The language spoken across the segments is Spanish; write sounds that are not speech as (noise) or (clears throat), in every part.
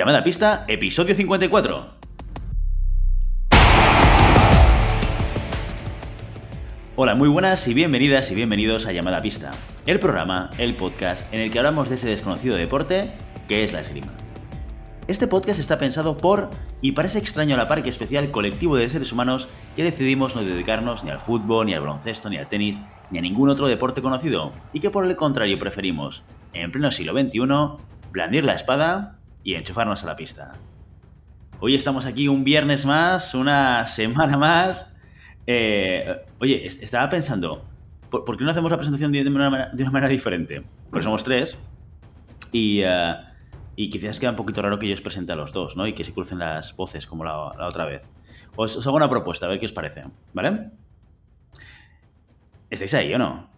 Llamada pista, episodio 54. Hola, muy buenas y bienvenidas y bienvenidos a Llamada Pista, el programa, el podcast en el que hablamos de ese desconocido deporte que es la esgrima. Este podcast está pensado por, y parece extraño a la par que especial, colectivo de seres humanos que decidimos no dedicarnos ni al fútbol, ni al baloncesto, ni al tenis, ni a ningún otro deporte conocido, y que por el contrario preferimos, en pleno siglo XXI, blandir la espada y enchufarnos a la pista. Hoy estamos aquí un viernes más, una (laughs) semana más. Eh, oye, estaba pensando, ¿por, qué no hacemos la presentación de una, manera, diferente? Porque somos tres y, uh, y quizás queda un poquito raro que yo os presente a los dos, ¿no? Y que se crucen las voces como la, otra vez. Os, hago una propuesta, a ver qué os parece, ¿vale? ¿Estáis ahí o no?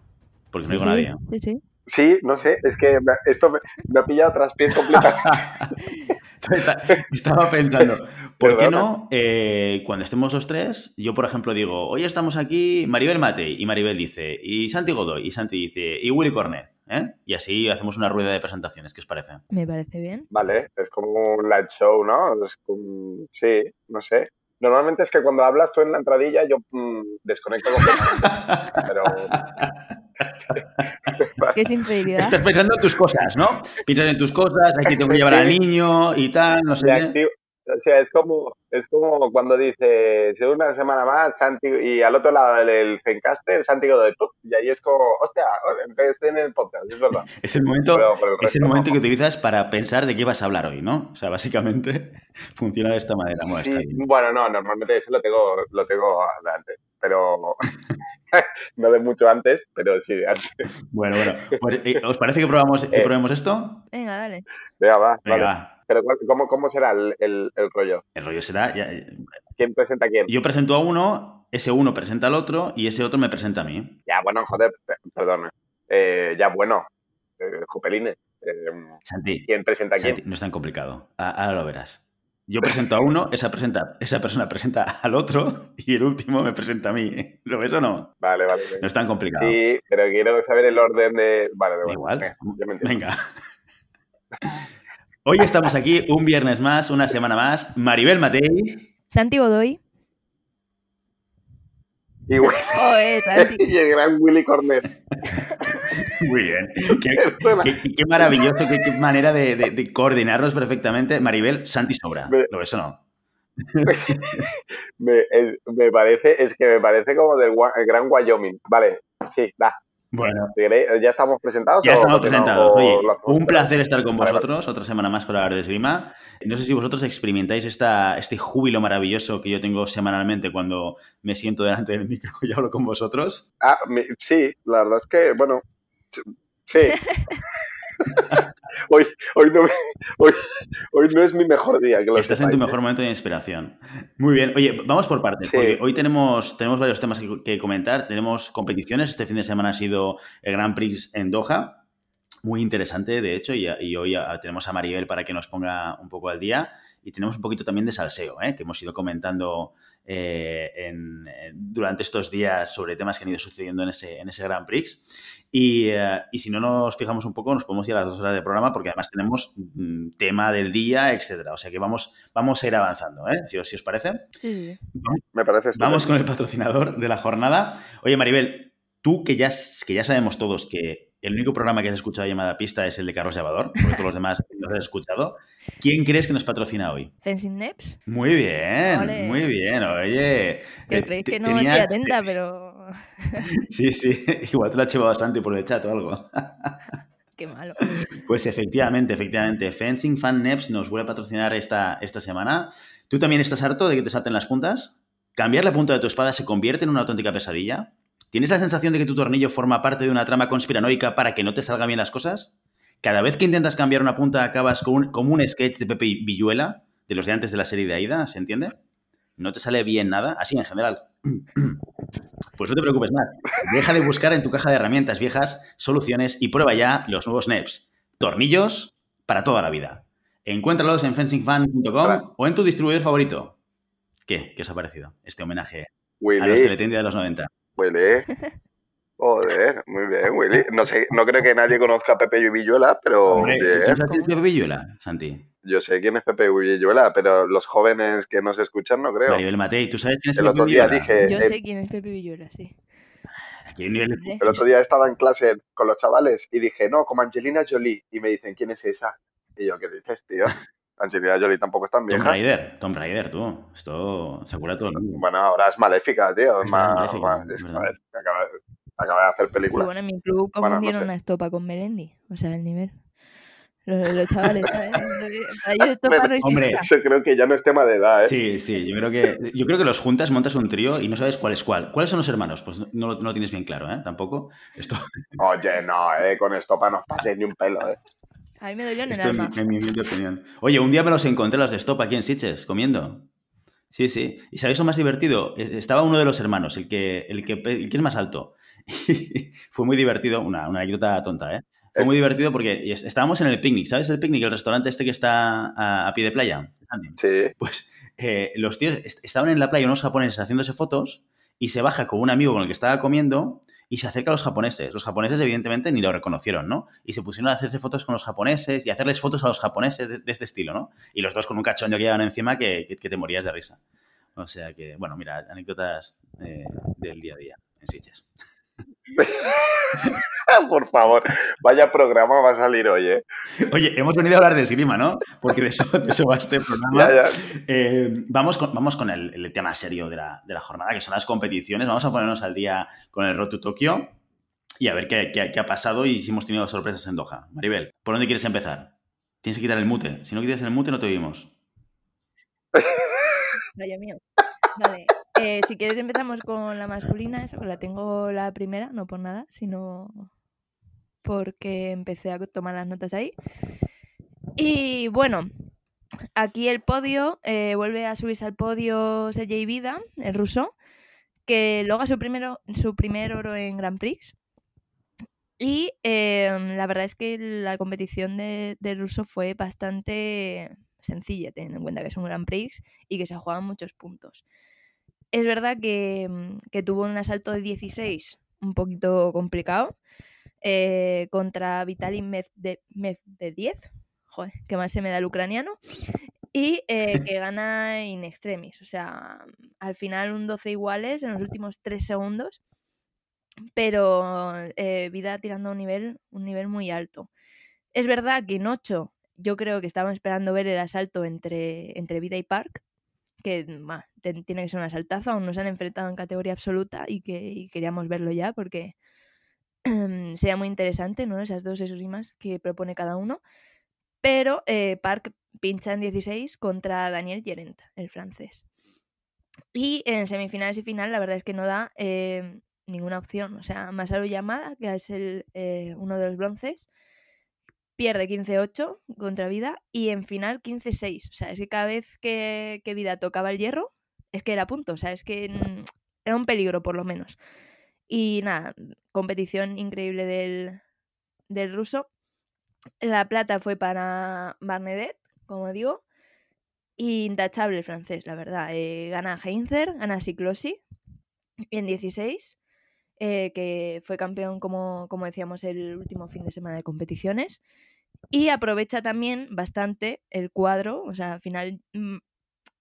Porque no digo nadie. Sí, sí. Sí, no sé, es que esto me, ha pillado tras pies completamente. (laughs) Estaba pensando, ¿por qué no? Eh, cuando estemos los tres, yo por ejemplo digo, hoy estamos aquí Maribel Matei, y Maribel dice, y Santi Godoy, y Santi dice, y Willy Cornet, ¿eh? Y así hacemos una rueda de presentaciones, ¿qué os parece? Me parece bien. Vale, es como un live show, ¿no? Sí, no sé. Normalmente es que cuando hablas tú en la entradilla yo mm, desconecto completamente. (laughs) pero (laughs) Qué sinceridad. Estás pensando en tus cosas, ¿no? Piensas en tus cosas, aquí tengo que llevar al niño y tal, no sé. O sea, es como, es como cuando dice, si una semana más, Santi, y al otro lado del Zencaster, Santi de tú, y ahí es como, hostia, estoy en el podcast, es verdad. (laughs) Es el momento, es el momento que utilizas para pensar de qué vas a hablar hoy, ¿no? O sea, básicamente (laughs) funciona de esta manera. bueno, no, normalmente eso lo tengo, lo tengo adelante, pero (laughs) no de mucho antes, pero sí de antes. Bueno, bueno. Pues, eh, ¿Os parece que, probamos, que eh. probemos esto? Venga, dale. Venga, va. Venga, Pero ¿cómo, cómo será el, el, rollo? El rollo será... ¿Quién presenta a quién? Yo presento a uno, ese uno presenta al otro y ese otro me presenta a mí. Ya, bueno, joder, perdón. Eh, ya, bueno. Eh, Jupelines. Santi. ¿Quién presenta a quién? no es tan complicado. Ahora lo verás. Yo presento a uno, esa, presenta, esa persona presenta al otro y el último me presenta a mí. ¿Lo ves o no? Vale, vale. No es tan complicado. Sí, pero quiero saber el orden de... Vale, de Igual. Venga. Hoy estamos aquí un viernes más, una semana más. Maribel Matei. Santi Godoy. Y, (laughs) y el gran Willy Cornet. (laughs) (laughs) Muy bien. Qué, (laughs) maravilloso, qué, manera de, coordinarlos perfectamente. Maribel, Santi sobra. ¿Lo ves o no? (laughs) me, parece, es que me parece como del Gran Wyoming. Vale, sí, da. Bueno. ¿Ya estamos presentados? Ya estamos presentados. Oye, un placer estar con vosotros otra semana más para hablar de esgrima. No sé si vosotros experimentáis esta, este júbilo maravilloso que yo tengo semanalmente cuando me siento delante del micro y hablo con vosotros. Ah, sí, la verdad es que, bueno, sí. (laughs) hoy, hoy, no, hoy, no es mi mejor día. Estás en tu mejor ¿eh? momento de inspiración. Muy bien. Oye, vamos por partes, porque hoy tenemos, tenemos varios temas que, comentar. Tenemos competiciones. Este fin de semana ha sido el Grand Prix en Doha. Muy interesante, de hecho, y, hoy tenemos a Maribel para que nos ponga un poco al día. Y tenemos un poquito también de salseo, ¿eh? que hemos ido comentando eh, durante estos días sobre temas que han ido sucediendo en ese, en ese Grand Prix. Eh, y, si no nos fijamos un poco, nos podemos ir a las dos horas de programa porque además tenemos mm, tema del día, etcétera. O sea que vamos, vamos a ir avanzando, ¿eh? Si, os, parece. Sí, sí. Me parece. Vamos con el patrocinador de la jornada. Oye, Maribel, tú que ya, que ya sabemos todos que el único programa que has escuchado llamada pista es el de Carlos Llevador, porque todos los demás (laughs) no los has escuchado. ¿Quién crees que nos patrocina hoy? Fencing Neps. Muy bien, muy bien. Oye. Que eh, creéis que no estoy atenta, pero (laughs) Sí, sí, (laughs) igual te lo ha llevado bastante por el chat o algo. (laughs) Qué malo. Pues efectivamente, efectivamente. Fencing Fan Neps nos vuelve a patrocinar esta, esta semana. ¿Tú también estás harto de que te salten las puntas? ¿Cambiar la punta de tu espada se convierte en una auténtica pesadilla? ¿Tienes la sensación de que tu tornillo forma parte de una trama conspiranoica para que no te salgan bien las cosas? ¿Cada vez que intentas cambiar una punta acabas con un, como un sketch de Pepe Villuela, de los de antes de la serie de Aida, ¿se entiende? ¿No te sale bien nada? Así en general. (clears throat) Pues no te preocupes más. Deja de buscar en tu caja de herramientas viejas soluciones y prueba ya los nuevos NEPs. Tornillos para toda la vida. Encuéntralos en fencingfan.com o en tu distribuidor favorito. ¿Qué? ¿Qué os ha parecido este homenaje a los teletiendas de los 90? Huele. (laughs) Joder, muy bien, Willy. No sé, no creo que nadie conozca a Pepe Villuela, pero Hombre, ¿tú- bien. ¿Tú sabes quién es Pepe Villuela, Santi? Yo sé quién es Pepe Villuela, pero los jóvenes que nos escuchan no creo. Maribel Matei, ¿tú sabes quién es El Pepe otro día dije- Yo eh, sé quién es Pepe Villuela, sí. Aquí hay un nivel- Hombre. El otro día estaba en clase con los chavales y dije, no, como Angelina Jolie. Y me dicen, ¿quién es esa? Y yo, ¿qué dices, tío? (laughs) Angelina Jolie tampoco es tan Tom vieja. Raider, Tom Raider, tú. Esto se acuerda todo el mundo. Bueno, ahora es maléfica, tío. Es Es más, maléfica, más- es- ¿verdad? joder, acaba, acaba de hacer Sí, película. bueno, en mi club Bueno, no confundieron sé. a Estopa con Melendi. O sea, el nivel. Los, los chavales, ¿sabes? (laughs) Para ellos Estopa no Hombre. Eso creo que ya no es tema de edad, ¿eh? Sí, sí, yo creo que yo creo que los juntas, montas un trío y no sabes cuál es cuál. ¿Cuáles son los hermanos? Pues no, no lo no lo tienes bien claro, ¿eh? Tampoco. Esto, (laughs) Oye, no, eh, con estopa no os paséis ni un pelo, eh. A mí me dolió en el esto en, mi, alma. en mi opinión. Oye, un día me los encontré los de Stop aquí en Sitges, comiendo. Sí, sí. ¿Y sabéis lo más divertido? Eh, Estaba uno de los hermanos, el que, el que, el que es más alto. (laughs) Fue muy divertido, una, una anécdota tonta, ¿eh? Fue muy divertido porque es- estábamos en el picnic, ¿sabes el picnic? El restaurante este que está a, a pie de playa. Sí. Pues eh, los tíos est- estaban en la playa, unos japoneses haciéndose fotos, y se baja con un amigo con el que estaba comiendo y se acerca a los japoneses. Los japoneses, evidentemente, ni lo reconocieron, ¿no? Y se pusieron a hacerse fotos con los japoneses y a hacerles fotos a los japoneses de, este estilo, ¿no? Y los dos con un cachondeo que llevan encima que, que- que te morías de risa. O sea que, bueno, mira, anécdotas eh, del día a día en Sitges. (laughs) Por favor, vaya programa va a salir hoy, eh. Oye, hemos venido a hablar de esgrima, ¿no? Porque de eso, de eso va este programa. Ya, ya. Eh, vamos con, vamos con el, el tema serio de la, de la jornada, que son las competiciones. Vamos a ponernos al día con el Road to Tokio y a ver qué, qué- qué ha pasado y si hemos tenido sorpresas en Doha. Maribel, ¿por dónde quieres empezar? Tienes que quitar el mute. Si no quitas el mute, no te oímos. (laughs) Vaya mío. Vale. Eh, si quieres empezamos con la masculina, pues la tengo la primera, no por nada, sino porque empecé a tomar las notas ahí. Y bueno, aquí el podio, eh, vuelve a subirse al podio Sergei Vida, el ruso, que logra su, primero, su primer oro en Grand Prix. Y eh, la verdad es que la competición de, de ruso fue bastante sencilla, teniendo en cuenta que es un Grand Prix y que se juegan muchos puntos. Es verdad que, mm, que tuvo un asalto de 16 un poquito complicado eh, contra Vitaly Medvedev, Medvedev, joder, que más se me da el ucraniano, y eh, (laughs) que gana in extremis, o sea, al final un 12 iguales en los últimos 3 segundos, pero eh, Vida tirando a un nivel, un nivel muy alto. Es verdad que en 8 yo creo que estaban esperando ver el asalto entre, entre Vida y Park, que tiene que ser un asaltazo, aún no se han enfrentado en categoría absoluta y que queríamos verlo ya porque (clears throat) sería muy interesante, ¿no? Esas dos esgrimas que propone cada uno. Pero eh, Park pincha en 16 contra Daniel Gerent, el francés. Y en semifinales y final, la verdad es que no da eh, ninguna opción. O sea, Masaru Yamada, que es el, eh, uno de los bronces, pierde 15-8 contra Vida y en final 15-6. O sea, es que cada vez que, que Vida tocaba el hierro, es que era punto. O sea, es que mm, era un peligro por lo menos. Y nada, competición increíble del, del ruso. La plata fue para Barnedet, como digo. Intachable el francés, la verdad. Eh, gana Heinzer, gana Siklosi en 16, eh, que fue campeón, como, como decíamos, el último fin de semana de competiciones. Y aprovecha también bastante el cuadro, o sea, al final mm,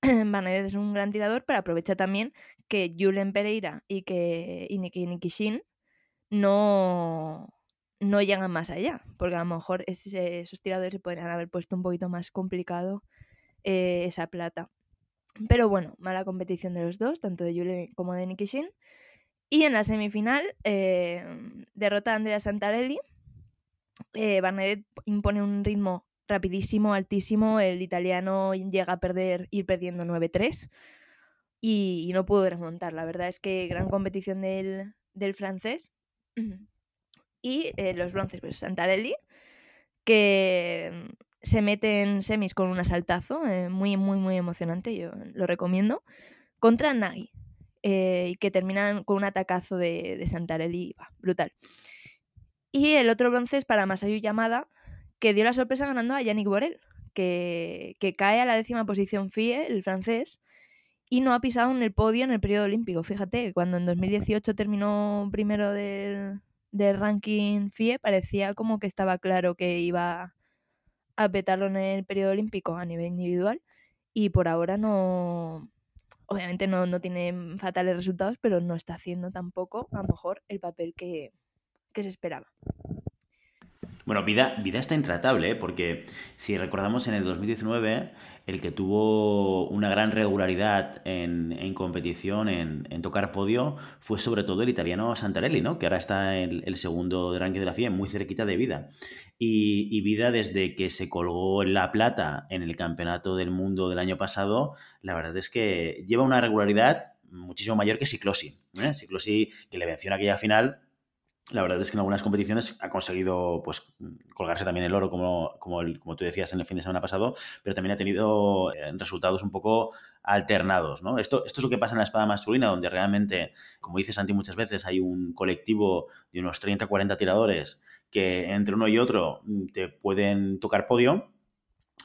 (clears throat) Barnedet es un gran tirador, pero aprovecha también que Julen Pereira y que y Niki Nikishin no, no llegan más allá, porque a lo mejor ese- esos tiradores se podrían haber puesto un poquito más complicado eh, esa plata. Pero bueno, mala competición de los dos, tanto de Julen como de Nikishin. Y en la semifinal, eh, derrota a Andrea Santarelli. Eh, Barnedet impone un ritmo rapidísimo, altísimo. El italiano llega a perder, ir perdiendo 9-3 y, no pudo remontar. La verdad es que gran competición del, del francés. (clears throat) Y eh, los bronces, pues Santarelli, que mm, se mete en semis con un asaltazo, eh, muy, muy, muy emocionante, yo lo recomiendo, contra Nagi, eh, y que terminan con un atacazo de, de Santarelli, brutal. Y el otro bronce es para Masayu Yamada, que dio la sorpresa ganando a Yannick Borel, que, que cae a la décima posición FIE, el francés, y no ha pisado en el podio en el periodo olímpico. Fíjate, cuando en 2018 terminó primero del, del ranking FIE, parecía como que estaba claro que iba a petarlo en el periodo olímpico a nivel individual y por ahora no, obviamente no, no tiene fatales resultados, pero no está haciendo tampoco a lo mejor el papel que, que se esperaba. Bueno, Vida, Vida está intratable, ¿eh? porque si recordamos en el 2019, el que tuvo una gran regularidad en, en competición, en, en, tocar podio, fue sobre todo el italiano Santarelli, ¿no? que ahora está en el segundo de ranking de la FIA, muy cerquita de Vida. Y, y, Vida, desde que se colgó la plata en el Campeonato del Mundo del año pasado, la verdad es que lleva una regularidad muchísimo mayor que Ciclosi. ¿eh? Ciclosi, que le venció en aquella final, la verdad es que en algunas competiciones ha conseguido pues, colgarse también el oro, como, como, el, como, tú decías en el fin de semana pasado, pero también ha tenido eh, resultados un poco alternados. ¿no? Esto, esto es lo que pasa en la espada masculina, donde realmente, como dice Santi muchas veces, hay un colectivo de unos 30 40 tiradores que entre uno y otro mm, te pueden tocar podio,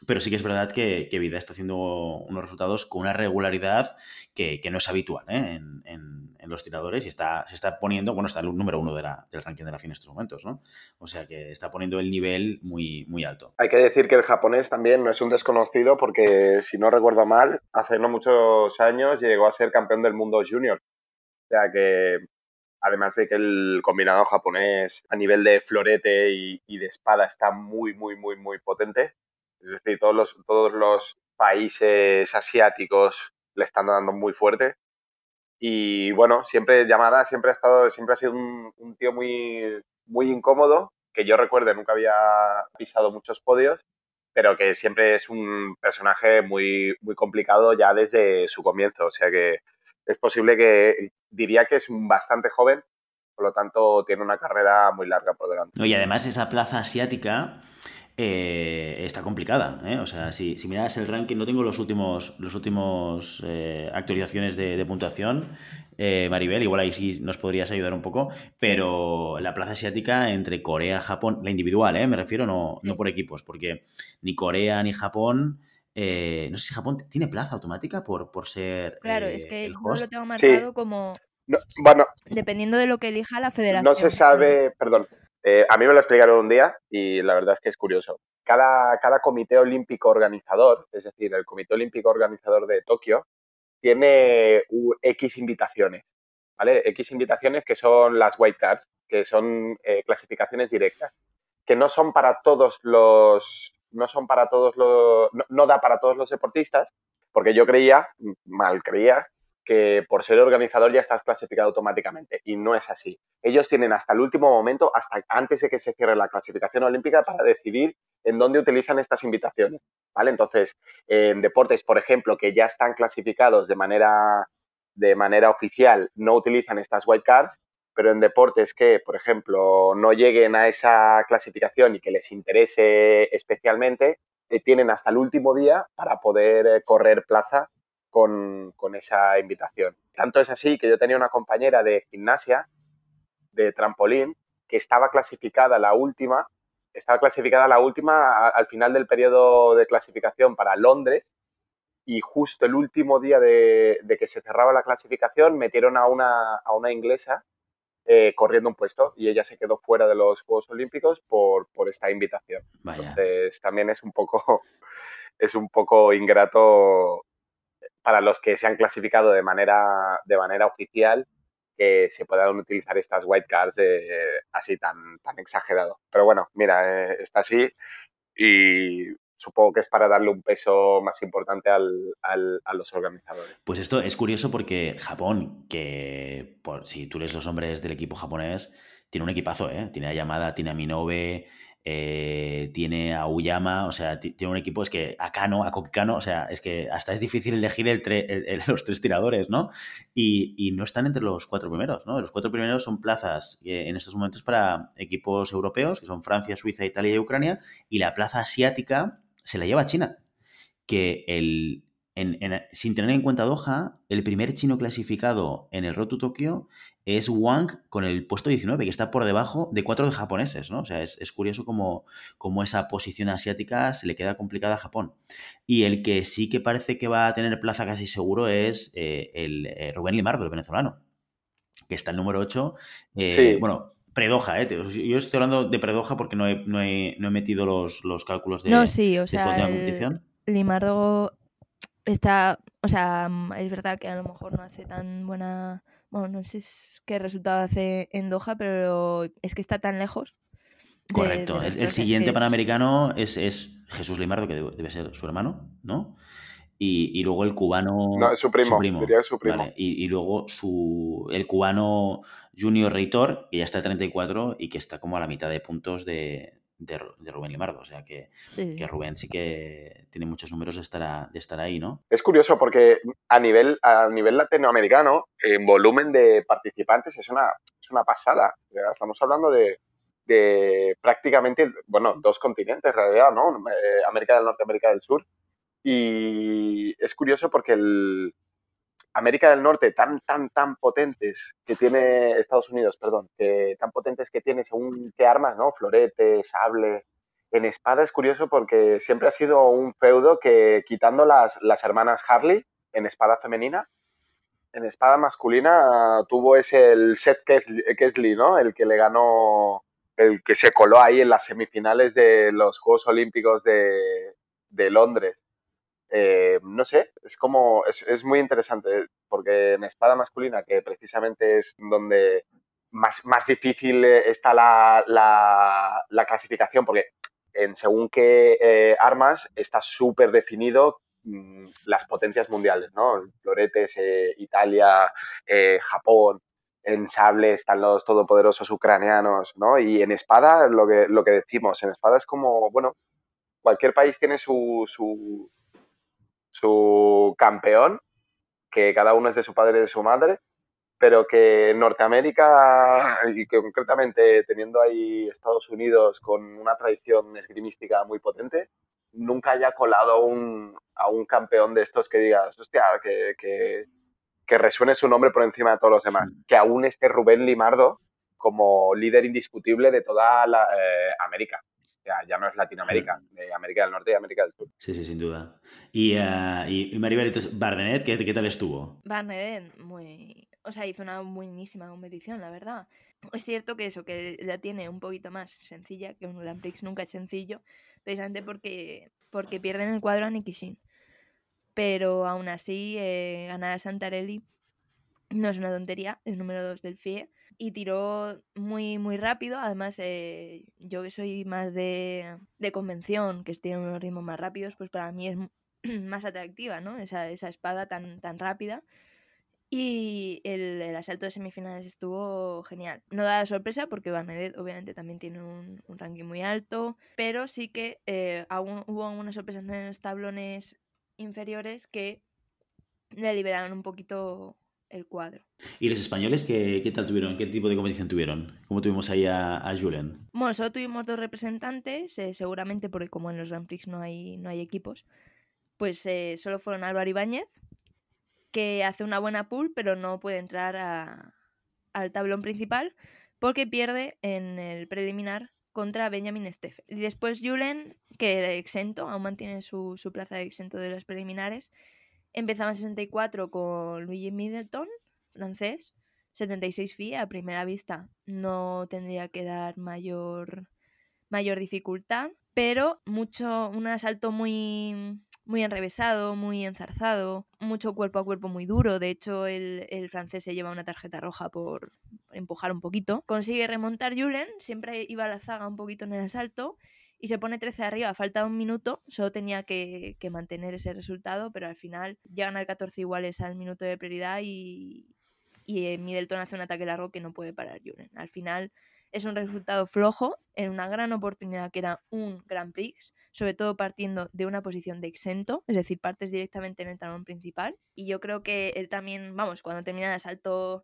pero sí que es verdad que, que, Vida está haciendo unos resultados con una regularidad que, que no es habitual ¿eh? en, en, los tiradores y está, se está poniendo, bueno, está el número uno del ranking de la FIA en estos momentos, ¿no? O sea que está poniendo el nivel muy, muy alto. Hay que decir que el japonés también no es un desconocido porque, si no recuerdo mal, hace no muchos años llegó a ser campeón del mundo junior. O sea que, además de que el combinado japonés a nivel de florete y, y de espada está muy, muy, muy, muy potente es decir, todos los, todos los países asiáticos le están dando muy fuerte. Y bueno, siempre llamada, siempre ha estado, siempre ha sido un, un tío muy, muy incómodo, que yo recuerde nunca había pisado muchos podios, pero que siempre es un personaje muy, muy complicado ya desde su comienzo. O sea que es posible que diría que es bastante joven, por lo tanto tiene una carrera muy larga por delante. y además esa plaza asiática eh, está complicada. ¿eh? O sea, si, si, miras el ranking, no tengo los últimos, los últimos eh, actualizaciones de, de puntuación, eh, Maribel, igual ahí sí nos podrías ayudar un poco, pero sí. la plaza asiática entre Corea, Japón, la individual, ¿eh? me refiero, no, sí. no por equipos, porque ni Corea ni Japón. Eh, no sé si Japón tiene plaza automática por, por ser. Claro, es que yo lo tengo marcado como. No, bueno, dependiendo de lo que elija la federación. No se sabe, perdón, eh, a mí me lo explicaron un día y la verdad es que es curioso. Cada, comité olímpico organizador, es decir, el Comité Olímpico Organizador de Tokio, tiene X invitaciones, ¿vale? X invitaciones que son las white cards, que son eh, clasificaciones directas, que no son para todos los, no son para todos los, no da para todos los deportistas, porque yo creía, mal creía, que por ser organizador ya estás clasificado automáticamente y no es así. Ellos tienen hasta el último momento, hasta antes de que se cierre la clasificación olímpica, para decidir en dónde utilizan estas invitaciones. ¿vale? Entonces, en deportes, por ejemplo, que ya están clasificados de manera, de manera oficial, no utilizan estas white cards, pero en deportes que, por ejemplo, no lleguen a esa clasificación y que les interese especialmente, eh, tienen hasta el último día para poder eh, correr plaza con, con, esa invitación. Tanto es así que yo tenía una compañera de gimnasia, de trampolín, que estaba clasificada la última, estaba clasificada la última al final del periodo de clasificación para Londres y justo el último día de, de que se cerraba la clasificación metieron a una, a una inglesa eh, corriendo un puesto y ella se quedó fuera de los Juegos Olímpicos por, por esta invitación. Vaya. Entonces también es un poco (laughs) es un poco ingrato para los que se han clasificado de manera, de manera oficial que se puedan utilizar estas white cards eh, así tan, tan exagerado. Pero bueno, mira, eh, está así y supongo que es para darle un peso más importante al, al, a los organizadores. Pues esto es curioso porque Japón, que por, si tú eres los hombres del equipo japonés, tiene un equipazo, ¿eh? Tiene a Yamada, tiene a Minobe, eh, tiene a Uyama, o sea, tiene un equipo, es que a Kano, a Kokikano, o sea, es que hasta es difícil elegir el (laughs) los tres tiradores, ¿no? Y, no están entre los cuatro primeros, ¿no? Los cuatro primeros son plazas eh, en estos momentos para equipos europeos, que son Francia, Suiza, Italia y Ucrania, y la plaza asiática se la lleva China, que el, sin tener en cuenta Doha, el primer chino clasificado en el Road to Tokio es Wang con el puesto 19, que está por debajo de cuatro de japoneses, ¿no? O sea, es, curioso cómo, esa posición asiática se le queda complicada a Japón. Y el que sí que parece que va a tener plaza casi seguro es eh, el eh, Rubén Limardo, el venezolano, que está el número 8. Eh, bueno, predoja, ¿eh? Yo estoy hablando de predoja porque no he, no he, metido los, cálculos de, no, sí, o sea, competición. Limardo está, o sea, mm, es verdad que a lo mejor no hace tan buena, bueno, no sé qué resultado hace en Doha, pero es que está tan lejos. Correcto, el, siguiente panamericano es, es, Jesús Limardo, que debe, ser su hermano, ¿no? Y, luego el cubano. No, es su primo. su primo. Y, luego su, el cubano Junior Reitor, que ya está a 34 y que está como a la mitad de puntos de, de, Rubén Limardo. O sea que, que, Rubén sí que tiene muchos números de estar, de estar ahí, ¿no? Es curioso porque a nivel, a nivel latinoamericano, en volumen de participantes es una, es una pasada. Estamos hablando de, de prácticamente, bueno, dos continentes en realidad, ¿no? Eh, América del Norte, América del Sur. Y es curioso porque el, América del Norte tan, tan, tan potentes que tiene Estados Unidos, perdón, que tan potentes que tiene según qué armas, ¿no? Florete, sable. En espada es curioso porque siempre ha sido un feudo que quitando las, las hermanas Harley en espada femenina, en espada masculina tuvo ese el Seth Kesley, ¿no? El que le ganó, el que se coló ahí en las semifinales de los Juegos Olímpicos de, de Londres. Eh, no sé, es como, es, muy interesante, porque en espada masculina, que precisamente es donde más, más difícil está la, la, clasificación, porque en según qué eh, armas está súper definido mm, las potencias mundiales, ¿no? Floretes, eh, Italia, Japón, en sable están los todopoderosos ucranianos, ¿no? Y en espada, lo que, lo que decimos, en espada es como, bueno, cualquier país tiene su, su, su campeón, que cada uno es de su padre y de su madre, pero que Norteamérica, y que concretamente teniendo ahí Estados Unidos con una tradición esgrimística muy potente, nunca haya colado un, a un campeón de estos que digas, hostia, que, que, resuene su nombre por encima de todos los demás. Que aún esté Rubén Limardo como líder indiscutible de toda la, eh, América ya no es Latinoamérica, América del Norte y América del Sur. Sí, sí, sin duda. Y, uh, y Maribel, entonces, Barnenet, ¿qué, ¿qué, tal estuvo? Barnenet, muy... O sea, hizo una buenísima competición, la verdad. Es cierto que eso, que la tiene un poquito más sencilla, que un Grand Prix nunca es sencillo, precisamente porque, porque pierden el cuadro a Nikishin. Pero aún así, eh, ganar a Santarelli no es una tontería, es número 2 del FIE y tiró muy, muy rápido. Además, eh, yo que soy más de, de convención, que tiene unos ritmos más rápidos, pues para mí es (clears throat) más atractiva, ¿no? Esa, esa espada tan, tan rápida. Y el, el, asalto de semifinales estuvo genial. No da sorpresa porque Barnedet obviamente también tiene un, un ranking muy alto, pero sí que eh, hubo algunas sorpresas en los tablones inferiores que le liberaron un poquito el cuadro. ¿Y los españoles qué, tal tuvieron? ¿Qué tipo de competición tuvieron? ¿Cómo tuvimos ahí a, Julen? Bueno, solo tuvimos dos representantes, eh, seguramente porque como en los Grand Prix no hay, no hay equipos, pues eh, solo fueron Álvaro Ibáñez, que hace una buena pool, pero no puede entrar al tablón principal porque pierde en el preliminar contra Benjamin Steff. Y después Julen, que era exento, aún mantiene su, su plaza de exento de los preliminares, Empezaba en 64 con Luigi Middleton, francés. 76 FIE a primera vista no tendría que dar mayor, mayor dificultad, pero mucho, un asalto muy, muy enrevesado, muy enzarzado, mucho cuerpo a cuerpo muy duro. De hecho, el, el, francés se lleva una tarjeta roja por empujar un poquito. Consigue remontar Julen, siempre iba a la zaga un poquito en el asalto y se pone 13 arriba. Falta un minuto, solo tenía que, mantener ese resultado, pero al final llegan al 14 iguales al minuto de prioridad y, y eh, Middleton hace un ataque largo que no puede parar Julen. Al final es un resultado flojo en una gran oportunidad que era un Grand Prix, sobre todo partiendo de una posición de exento, es decir, partes directamente en el talón principal. Y yo creo que él también, vamos, cuando termina el asalto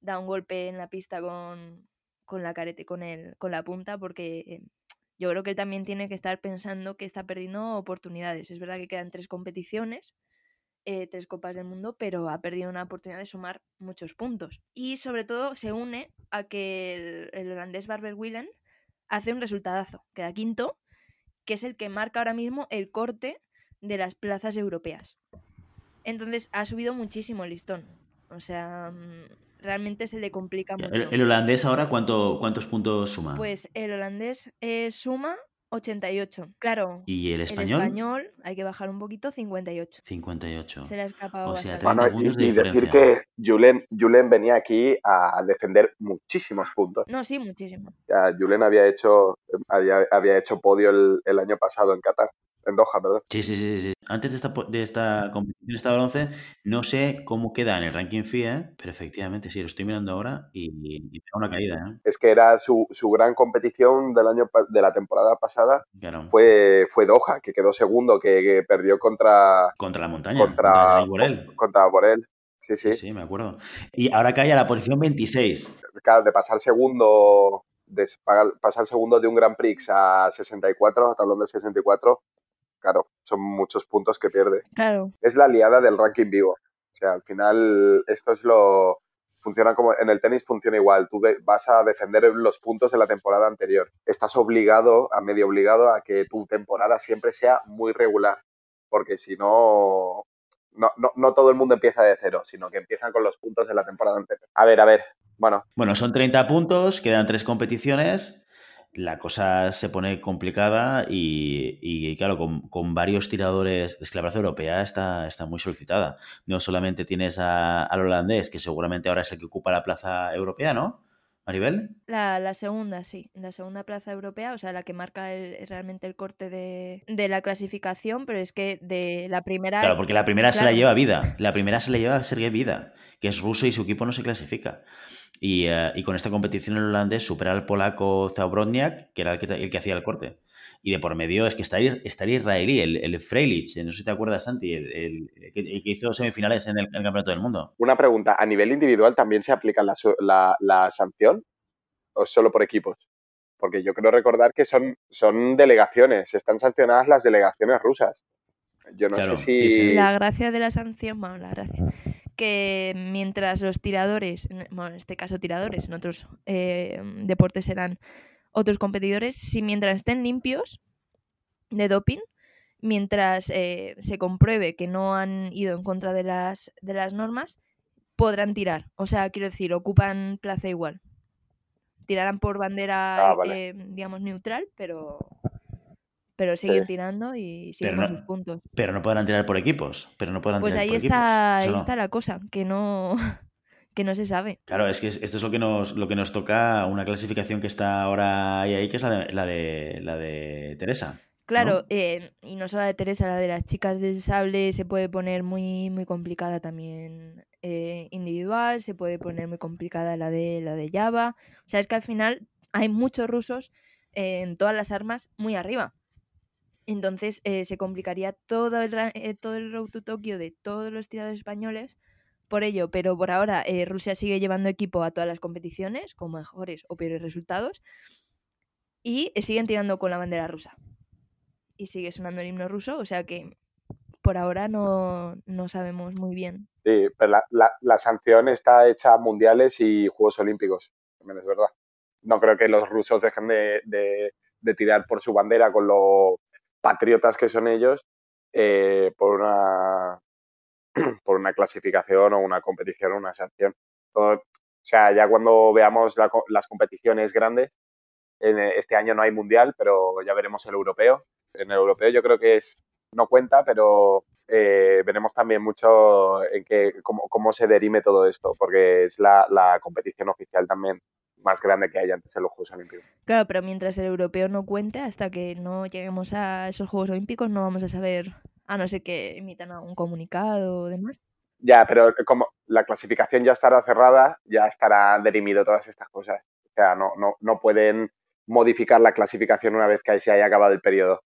da un golpe en la pista con, con la carete, con, el, con la punta, porque eh, yo creo que él también tiene que estar pensando que está perdiendo oportunidades. Es verdad que quedan tres competiciones, eh, tres copas del mundo, pero ha perdido una oportunidad de sumar muchos puntos. Y sobre todo se une a que el, el holandés Barber Willen hace un resultadazo, queda quinto, que es el que marca ahora mismo el corte de las plazas europeas. Entonces ha subido muchísimo el listón. O sea, mm, realmente se le complica mucho. ¿El, el holandés ahora cuánto, cuántos puntos suma? Pues el holandés eh, suma 88. Claro. ¿Y el español? El español hay que bajar un poquito, 58. 58. Se le ha escapado O sea, bastante. 30 Bueno, puntos y, de y decir que Julen, Julen venía aquí a defender muchísimos puntos. No, sí, muchísimo. Ya, Julen había hecho, había, había hecho podio el, el año pasado en Qatar, en Doha, perdón. Sí, sí, sí, sí. Antes de esta, de esta competición estaba el 11, no sé cómo queda en el ranking FIA, pero efectivamente sí, lo estoy mirando ahora y, y pega una caída, ¿eh? Es que era su, su gran competición del año de la temporada pasada Claro. fue, fue Doha, que quedó segundo, que, que perdió contra, Contra la montaña, contra, Borel. contra Borel. Sí, Sí, sí. me acuerdo. Y ahora cae a la posición 26. Claro, de pasar segundo, de pasar segundo de un Grand Prix a 64, a tablón de 64, claro, son muchos puntos que pierde. Claro. es la liada del ranking vivo. O sea, al final esto es lo... Funciona como en el tenis funciona igual. Tú vas a defender los puntos de la temporada anterior. Estás obligado, a medio obligado, a que tu temporada siempre sea muy regular. Porque si no, no, no, no todo el mundo empieza de cero, sino que empiezan con los puntos de la temporada anterior. A ver, a ver. Bueno, Bueno, son 30 puntos, quedan tres competiciones. La cosa se pone complicada y, y, claro, con, con varios tiradores. Es que la plaza europea está, está muy solicitada. No solamente tienes a- al holandés, que seguramente ahora es el que ocupa la plaza europea, ¿no? Maribel. La, la segunda, sí. La segunda plaza europea, o sea, la que marca el- realmente el corte de, de la clasificación, pero es que de la primera... Claro, porque la primera se la Claro. lleva Vida. La primera se la lleva Sergei Vida, que es ruso y su equipo no se clasifica. Y, eh, y con esta competición el holandés supera al polaco Zabrotniak, que era el que, el que hacía el corte. Y de por medio es que está el israelí, el, el Freilich, no sé si te acuerdas, Santi, el, el- el que, hizo semifinales en el, en el Campeonato del Mundo. una pregunta. ¿A nivel individual también se aplica la, la, la sanción o solo por equipos? Porque yo creo recordar que son, son delegaciones, están sancionadas las delegaciones rusas. Yo no Claro, sé sí, si... sí. La gracia de la sanción, bueno, la gracia, que mientras los tiradores, en- bueno, en este caso tiradores, en otros eh, deportes serán otros competidores, si mientras estén limpios de doping, mientras eh, se compruebe que no han ido en contra de las, de las normas, podrán tirar. O sea, quiero decir, ocupan plaza igual. Tirarán por bandera, Ah, vale. eh, digamos, neutral, pero, pero siguen Sí. tirando y siguen con no- sus puntos. Pero no podrán tirar por equipos. Pero no podrán Pues tirar ahí por está, equipos. ahí está la cosa, que no, (laughs) que no se sabe. Claro, es que es- esto es lo que nos, lo que nos toca, una clasificación que está ahora ahí, ahí que es la de, la de, la de Teresa. Claro, ¿no? eh, y no solo la de Teresa, la de las chicas de sable se puede poner muy, muy complicada también eh, individual, se puede poner muy complicada la de la de Java. O sea, es que al final hay muchos rusos eh, en todas las armas muy arriba. Entonces eh, se complicaría todo el, eh, todo el Road to Tokio de todos los tiradores españoles por ello, pero por ahora eh, Rusia sigue llevando equipo a todas las competiciones con mejores o peores resultados y eh, siguen tirando con la bandera rusa. Y sigue sonando el himno ruso, o sea que por ahora no, no sabemos muy bien. Sí, pero la, la- sanción está hecha a mundiales y Juegos Olímpicos, también es verdad. No creo que los rusos dejen de, de- de tirar por su bandera con lo patriotas que son ellos eh, por una (clears throat) por una clasificación o una competición o una sanción. Todo- o sea, ya cuando veamos la las competiciones grandes, en e- este año no hay mundial, pero ya veremos el europeo. En el europeo yo creo que es no cuenta, pero eh, veremos también mucho en qué, cómo, cómo se derime todo esto, porque es la competición oficial también más grande que hay antes en los Juegos Olímpicos. Claro, pero mientras el europeo no cuente, hasta que no lleguemos a esos Juegos Olímpicos, no vamos a saber, a no ser que emitan un comunicado o demás. Ya, pero como la clasificación ya estará cerrada, ya estará derimido todas estas cosas. O sea, no, no, no pueden modificar la clasificación una vez que se haya acabado el periodo.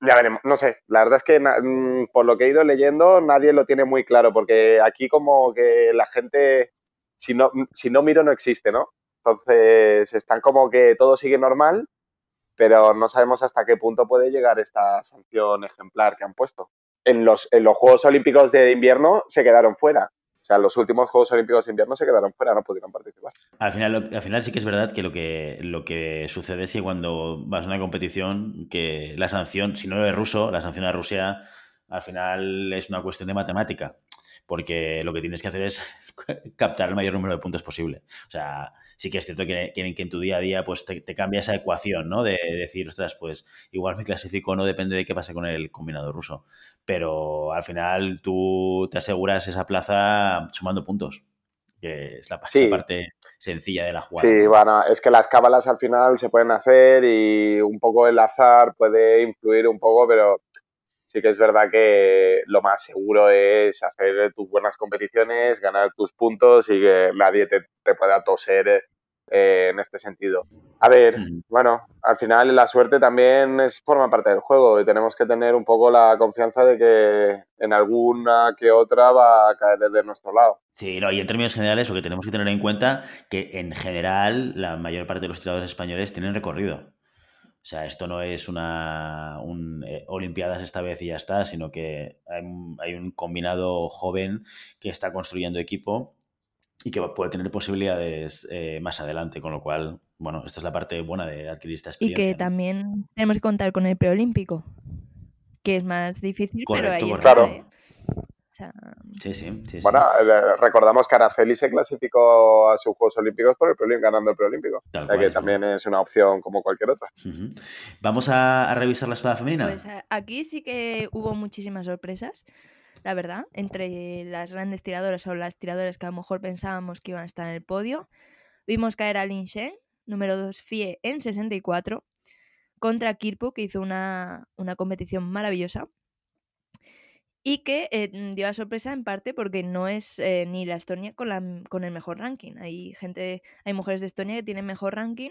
Ya veremos, no sé, la verdad es que mm, por lo que he ido leyendo nadie lo tiene muy claro, porque aquí como que la gente, si no, si no miro no existe, ¿no? Entonces están como que todo sigue normal, pero no sabemos hasta qué punto puede llegar esta sanción ejemplar que han puesto. en los, en los Juegos Olímpicos de invierno se quedaron fuera. O sea, los últimos Juegos Olímpicos de invierno se quedaron fuera, no pudieron participar. Al final, al final sí que es verdad que lo que, lo que sucede es que cuando vas a una competición, que la sanción, si no eres ruso, la sanción a Rusia al final es una cuestión de matemática porque lo que tienes que hacer es (laughs) captar el mayor número de puntos posible. O sea, sí que es cierto que, que, en tu día a día pues te, cambia esa ecuación, ¿no? De, decir, ostras, pues igual me clasifico, no depende de qué pase con el combinado ruso. Pero al final tú te aseguras esa plaza sumando puntos que es la, parte sencilla de la jugada. Sí, bueno, es que las cábalas al final se pueden hacer y un poco el azar puede influir un poco, pero sí que es verdad que lo más seguro es hacer tus buenas competiciones, ganar tus puntos y que nadie te, pueda toser eh, en este sentido. A ver, bueno, al final la suerte también es, forma parte del juego y tenemos que tener un poco la confianza de que en alguna que otra va a caer de nuestro lado. Sí, no, y en términos generales lo que tenemos que tener en cuenta que en general la mayor parte de los tiradores españoles tienen recorrido. O sea, esto no es una eh, Olimpiadas esta vez y ya está, sino que hay, un combinado joven que está construyendo equipo y que puede tener posibilidades eh, más adelante, con lo cual, bueno, esta es la parte buena de adquirir esta experiencia. Y que también tenemos que contar con el preolímpico, que es más difícil, pero ahí está. Claro. Sí, sí, sí, Bueno, recordamos que Araceli se clasificó a sus Juegos Olímpicos por el preolímpico, ganando el preolímpico. que también es una opción como cualquier otra. Vamos a, revisar la espada femenina. Pues aquí sí que hubo muchísimas sorpresas, la verdad, entre las grandes tiradoras o las tiradoras que a lo mejor pensábamos que iban a estar en el podio. Vimos caer a Lin Shen, número 2 FIE en 64, contra Kirpu, que hizo una, una competición maravillosa y que eh, mm, dio la sorpresa en parte porque no es eh, ni la Estonia con, la, con el mejor ranking. Hay gente, hay mujeres de Estonia que tienen mejor ranking,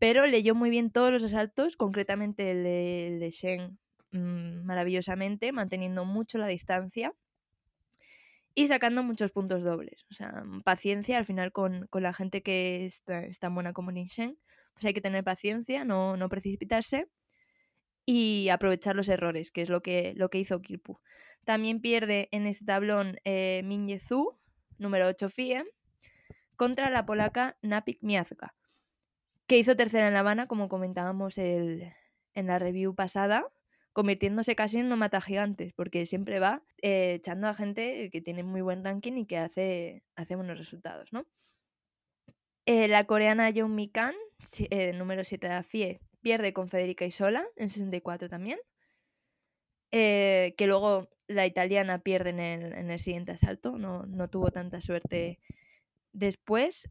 pero leyó muy bien todos los asaltos, concretamente el de, Shen mm, maravillosamente, manteniendo mucho la distancia y sacando muchos puntos dobles. O sea, mm, paciencia al final con, la gente que está, es tan buena como Lin Shen, pues hay que tener paciencia, no, no precipitarse y aprovechar los errores, que es lo que, lo que hizo Kirpu. También pierde en este tablón eh, número 8 FIE, contra la polaca Napik Miazga, que hizo tercera en La Habana, como comentábamos en la review pasada, convirtiéndose casi en un mata gigantes, porque siempre va eh, echando a gente que tiene muy buen ranking y que hace, buenos resultados, ¿no? Eh, la coreana Young Mi Kan, eh, número 7 de FIE, pierde con Federica Isola en 64 también. Que luego la italiana pierde en el, siguiente asalto, no, no, tuvo tanta suerte después.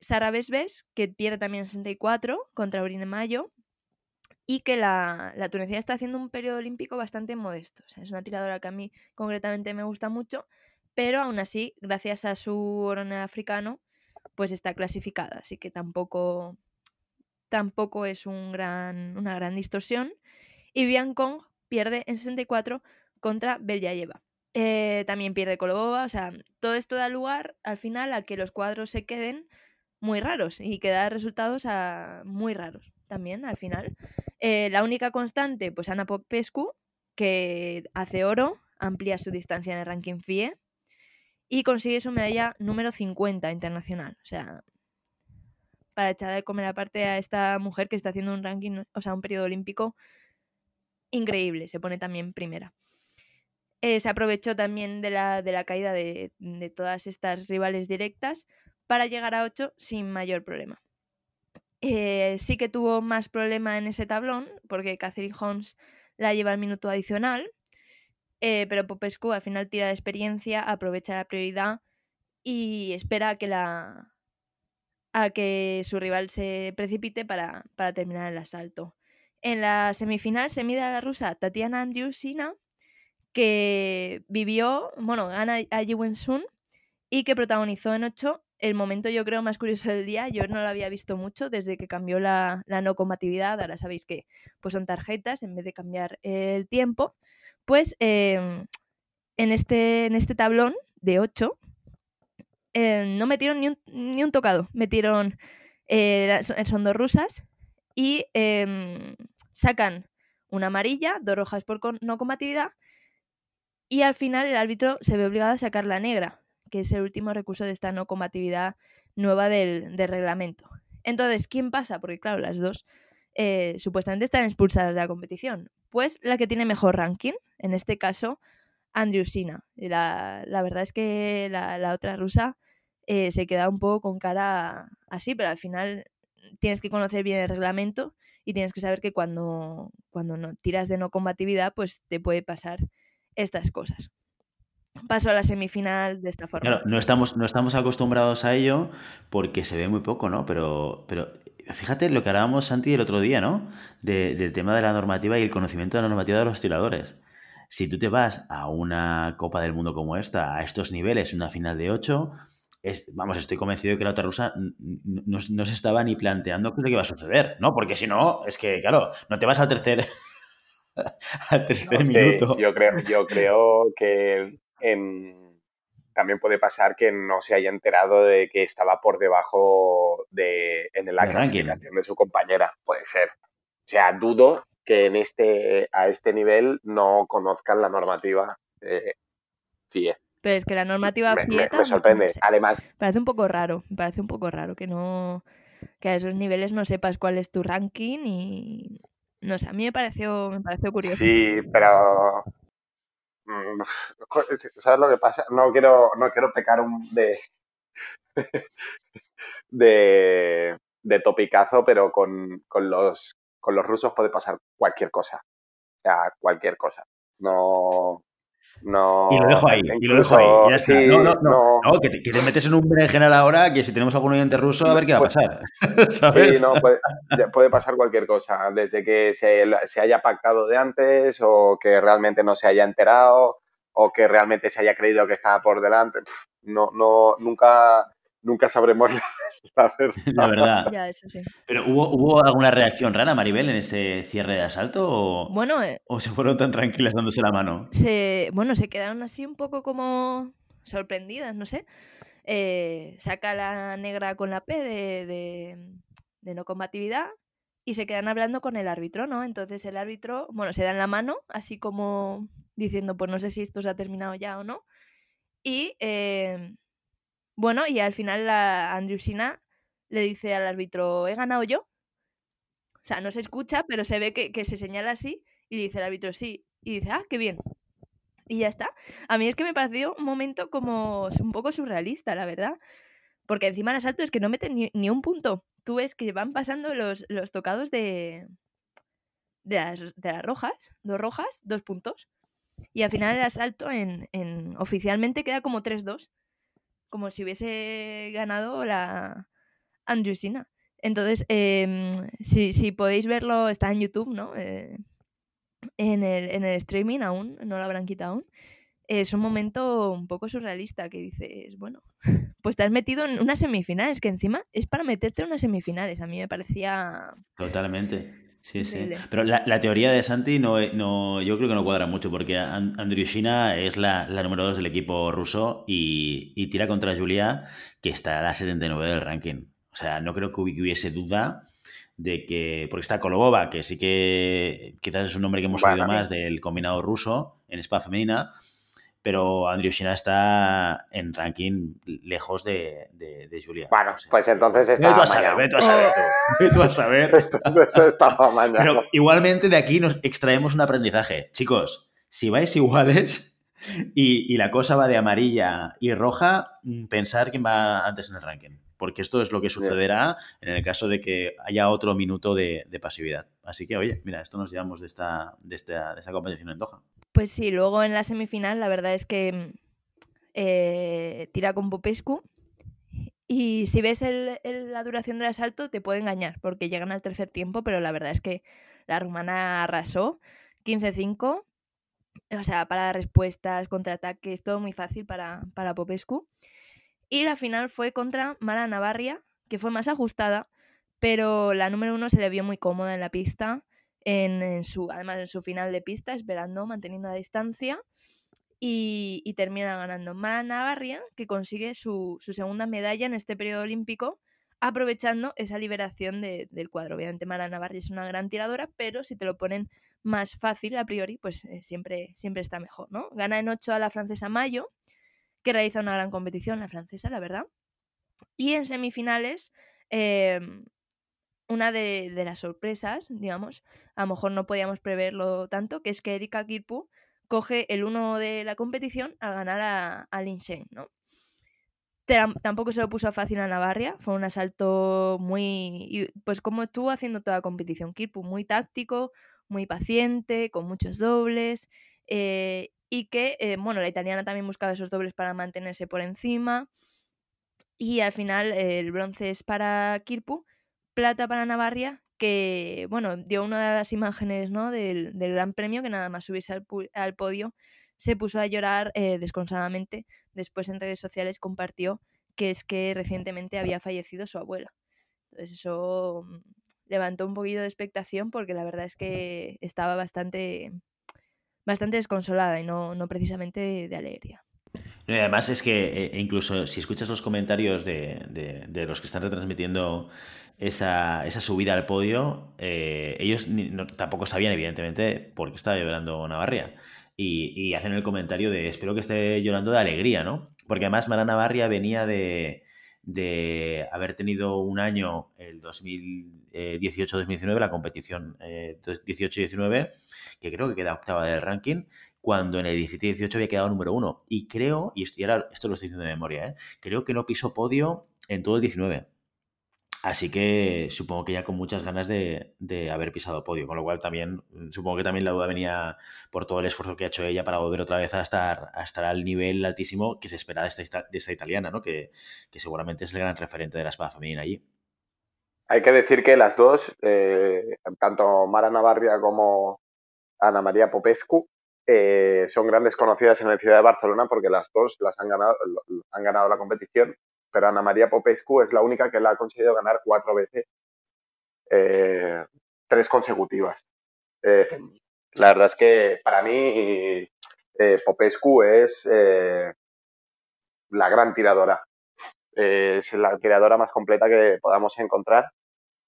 Sara Besbes, que pierde también 64 contra Urine Mayo, y que la, la tunecina está haciendo un periodo olímpico bastante modesto. es una tiradora que a mí concretamente me gusta mucho, pero aún así, gracias a su oro africano, pues está clasificada, así que tampoco, tampoco es un gran, una gran distorsión. Y Bian Kong pierde en 64 contra Beljayeva. Eh, también pierde Kolobova, o sea, todo esto da lugar al final a que los cuadros se queden muy raros y que da resultados a muy raros también al final. Eh, la única constante, pues Ana Popescu, que hace oro, amplía su distancia en el ranking FIE y consigue su medalla número 50 internacional. O sea, para echar de comer aparte a esta mujer que está haciendo un ranking, o sea, un periodo olímpico increíble, se pone también primera. Eh, se aprovechó también de la, de la caída de, todas estas rivales directas para llegar a 8 sin mayor problema. Eh, sí que tuvo más problema en ese tablón, porque Catherine Holmes la lleva al minuto adicional, eh, pero Popescu al final tira de experiencia, aprovecha la prioridad y espera a que, la, a que su rival se precipite para, para terminar el asalto. En la semifinal se mide a la rusa Tatiana Andriusina que vivió, bueno, gana a Sun y que protagonizó en 8 el momento yo creo más curioso del día. Yo no lo había visto mucho desde que cambió la, no combatividad. Ahora sabéis que pues son tarjetas en vez de cambiar el tiempo. Pues em, en, este, en este tablón de 8 em, no metieron ni un, ni un tocado. Metieron, eh, son dos rusas y em, sacan una amarilla, dos rojas por no combatividad Y al final el árbitro se ve obligado a sacar la negra, que es el último recurso de esta no combatividad nueva del, reglamento. Entonces, ¿quién pasa? Porque claro, las dos eh, supuestamente están expulsadas de la competición. Pues la que tiene mejor ranking, en este caso, Andrew Sina. La, la verdad es que la, otra rusa eh, se queda un poco con cara así, pero al final tienes que conocer bien el reglamento y tienes que saber que cuando, cuando no, tiras de no combatividad, pues te puede pasar estas cosas. Paso a la semifinal de esta forma. Claro, no estamos, no estamos acostumbrados a ello porque se ve muy poco, ¿no? Pero, pero fíjate lo que hablábamos, Santi, el otro día, ¿no? del tema de la normativa y el conocimiento de la normativa de los tiradores. Si tú te vas a una Copa del Mundo como esta, a estos niveles, una final de 8, vamos, estoy convencido de que la otra rusa no, se estaba ni planteando qué es lo que iba a suceder, ¿no? Porque si no, es que, claro, no te vas al tercer, (laughs) al tercer minuto. yo, creo, yo creo que también puede pasar que no se haya enterado de que estaba por debajo de, en la clasificación de su compañera. Puede ser. O sea, dudo que en este, a este nivel no conozcan la normativa de FIE. Pero es que la normativa me, me, sorprende. Además. Parece un poco raro. Me parece un poco raro que no. Que a esos niveles no sepas cuál es tu ranking y. No sé, a mí me pareció, me pareció curioso. Sí, pero. Mm, ¿Sabes lo que pasa? No quiero, no quiero pecar un de. (laughs) de. de topicazo, pero con, con, los, con los rusos puede pasar cualquier cosa. O sea, cualquier cosa. No. No, y lo dejo ahí, y lo dejo ahí. no, no, no, no. que, te, metes en un berenjenal ahora que si tenemos algún oyente ruso, a ver qué va a pues pasar. (laughs) Sí, no, puede, pasar cualquier cosa, desde que se, se, haya pactado de antes o que realmente no se haya enterado o que realmente se haya creído que estaba por delante. No, no, nunca, nunca sabremos (laughs) (laughs) la, verdad. Ya, eso sí. Pero ¿hubo, ¿hubo alguna reacción rara, Maribel, en este cierre de asalto? ¿O, bueno, eh, ¿o se fueron tan tranquilas dándose la mano? Se, bueno, se quedaron así un poco como sorprendidas, no sé. Eh, saca la negra con la P de, de, no combatividad y se quedan hablando con el árbitro, ¿no? Entonces el árbitro, bueno, se dan la mano, así como diciendo, pues no sé si esto se ha terminado ya o no. Y eh, bueno, y al final la Andrewsina le dice al árbitro, ¿he ganado yo? O sea, no se escucha, pero se ve que, se señala así y dice el árbitro sí. Y dice, ah, qué bien. Y ya está. A mí es que me pareció un momento como un poco surrealista, la verdad. Porque encima el asalto es que no meten ni, un punto. Tú ves que van pasando los, los tocados de, de, las, de las rojas, dos rojas, dos puntos. Y al final el asalto en, en oficialmente queda como 3-2 como si hubiese ganado la Andrewsina. Entonces, em, si, podéis verlo, está en YouTube, ¿no? Eh, en, el, en, el, streaming aún, no lo habrán quitado aún. Es un momento un poco surrealista que dices, bueno, (laughs) pues te has metido en unas semifinales, que encima es para meterte en unas semifinales. A mí me parecía... Totalmente. Sí, sí. Pero la, teoría de Santi no, no, yo creo que no cuadra mucho porque Andriushina es la, número 2 del equipo ruso y, tira contra Julia, que está a la 79 del ranking. O sea, no creo que hubiese duda de que. Porque está Kolobova, que sí que quizás es un nombre que hemos oído más del combinado ruso en spa femenina, pero Andriushina está en ranking lejos de, de, Julia. Bueno, pues entonces está. Vete a saber, vete a saber tú. a saber. (laughs) Pero igualmente de aquí nos extraemos un aprendizaje. Chicos, si vais iguales (laughs) y, la cosa va de amarilla y roja, mm, pensar quién va antes en el ranking. Porque esto es lo que sucederá en el caso de que haya otro minuto de, pasividad. Así que, oye, mira, esto nos llevamos de esta, de esta, de esta competición en Doha. Pues sí, luego en la semifinal la verdad es que eh, tira con Popescu y si ves la duración del asalto te puede engañar porque llegan al tercer tiempo, pero la verdad es que la rumana arrasó 15-5. O sea, para respuestas, contraataques, todo muy fácil para, para Popescu. Y la final fue contra Mara Navarria, que fue más ajustada, pero la número uno se le vio muy cómoda en la pista en, su, además en su final de pista, esperando, manteniendo la distancia. Y, termina ganando Mara Navarria, que consigue su, segunda medalla en este periodo olímpico aprovechando esa liberación del cuadro. Obviamente Mara Navarri es una gran tiradora, pero si te lo ponen más fácil a priori, pues eh, siempre, siempre está mejor, ¿no? Gana en 8 a la francesa Mayo, que realiza una gran competición, la francesa, la verdad. Y en semifinales, em, una de, las sorpresas, digamos, a lo mejor no podíamos preverlo tanto, que es que Erika Kirpu coge el 1 de la competición al ganar a, a Lin Shen, ¿no? tampoco se lo puso fácil a Navarria, fue un asalto muy, pues como estuvo haciendo toda la competición, Kirpu muy táctico, muy paciente, con muchos dobles, eh, y que, eh, bueno, la italiana también buscaba esos dobles para mantenerse por encima, y al final el bronce es para Kirpu, plata para Navarria, que, bueno, dio una de las imágenes, ¿no?, del, Gran Premio, que nada más subirse al podio se puso a llorar eh, desconsoladamente. Después en redes sociales compartió que es que recientemente había fallecido su abuela. Entonces eso mm, levantó un poquito de expectación porque la verdad es que estaba bastante, bastante desconsolada y no, no precisamente de, alegría. Además es que eh, incluso si escuchas los comentarios de, los que están retransmitiendo esa, subida al podio, eh, ellos tampoco sabían evidentemente por qué estaba llorando Navarria y, hacen el comentario de espero que esté llorando de alegría, ¿no? Porque además Marana Barria venía de, de haber tenido un año, el 2018-2019, la competición 18-19, eh, que creo que queda octava del ranking, cuando en el 17-18 había quedado número uno. Y creo, y esto, esto lo estoy diciendo de memoria, ¿eh? creo que no pisó podio en todo el 19. Así que supongo que ya con muchas ganas de, haber pisado podio, con lo cual también mm, supongo que también la duda venía por todo el esfuerzo que ha hecho ella para volver otra vez a estar, a estar al nivel altísimo que se espera de esta, de esta italiana, ¿no? Que, seguramente es el gran referente de la espada femenina allí. Hay que decir que las dos, eh, tanto Mara Navarria como Ana María Popescu, eh, son grandes conocidas en la ciudad de Barcelona porque las dos las han ganado, han ganado la competición pero Ana María Popescu es la única que la ha conseguido ganar cuatro veces, eh, tres consecutivas. Eh, la verdad es que para mí Popescu es la gran tiradora. es la tiradora más completa que podamos encontrar,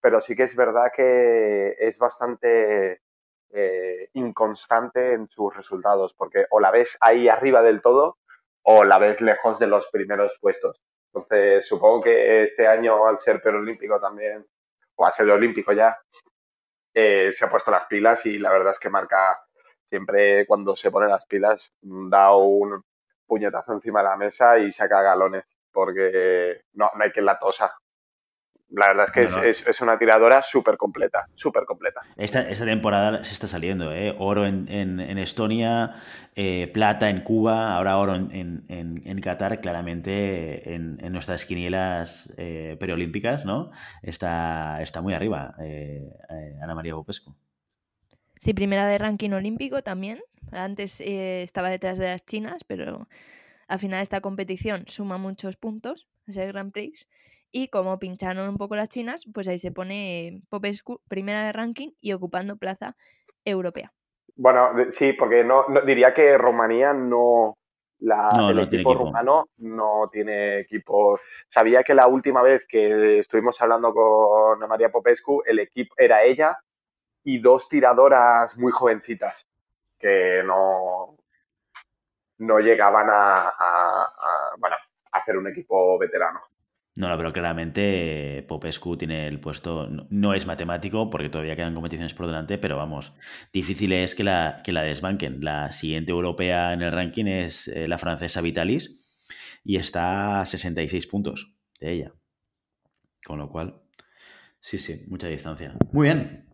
pero sí que es verdad que es bastante inconstante en sus resultados, porque o la ves ahí arriba del todo o la ves lejos de los primeros puestos. Entonces, supongo que este año, al ser perolímpico también, o a ser olímpico ya, eh, se ha puesto las pilas y la verdad es que marca siempre cuando se pone las pilas, da un puñetazo encima de la mesa y saca galones, porque no, no hay quien la tosa la verdad es que Es, una tiradora súper completa, súper completa. Esta, temporada se está saliendo, ¿eh? Oro en, Estonia, eh, plata en Cuba, ahora oro en, Qatar, claramente en, nuestras quinielas eh, preolímpicas, ¿no? Está, está muy arriba eh, Ana María Popescu. Sí, primera de ranking olímpico también. Antes estaba detrás de las chinas, pero al final esta competición suma muchos puntos, es el Grand Prix y como pincharon un poco las chinas, pues ahí se pone Popescu primera de ranking y ocupando plaza europea. Bueno, sí, porque no, diría que Rumanía no, la, el equipo, rumano no tiene equipo. Sabía que la última vez que estuvimos hablando con María Popescu, el equipo era ella y dos tiradoras muy jovencitas que no, no llegaban a, a hacer un equipo veterano. No, pero claramente Popescu tiene el puesto, no, es matemático porque todavía quedan competiciones por delante, pero vamos, difícil es que la, que la desbanquen. La siguiente europea en el ranking es eh, la francesa Vitalis y está a 66 puntos de ella. Con lo cual, sí, sí, mucha distancia. Muy bien.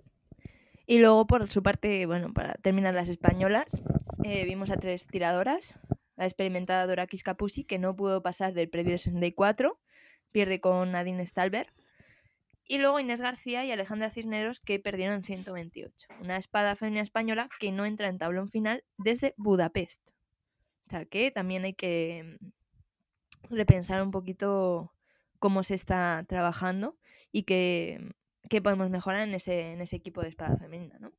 Y luego, por su parte, bueno, para terminar las españolas, eh, vimos a tres tiradoras. La experimentada Dora Capuzzi, que no pudo pasar del previo 64 pierde con Nadine Stalber. Y luego Inés García y Alejandra Cisneros que perdieron en 128. Una espada femenina española que no entra en tablón final desde Budapest. O sea que también hay que mm, repensar un poquito cómo se está trabajando y qué, podemos mejorar en ese, en ese equipo de espada femenina, ¿no?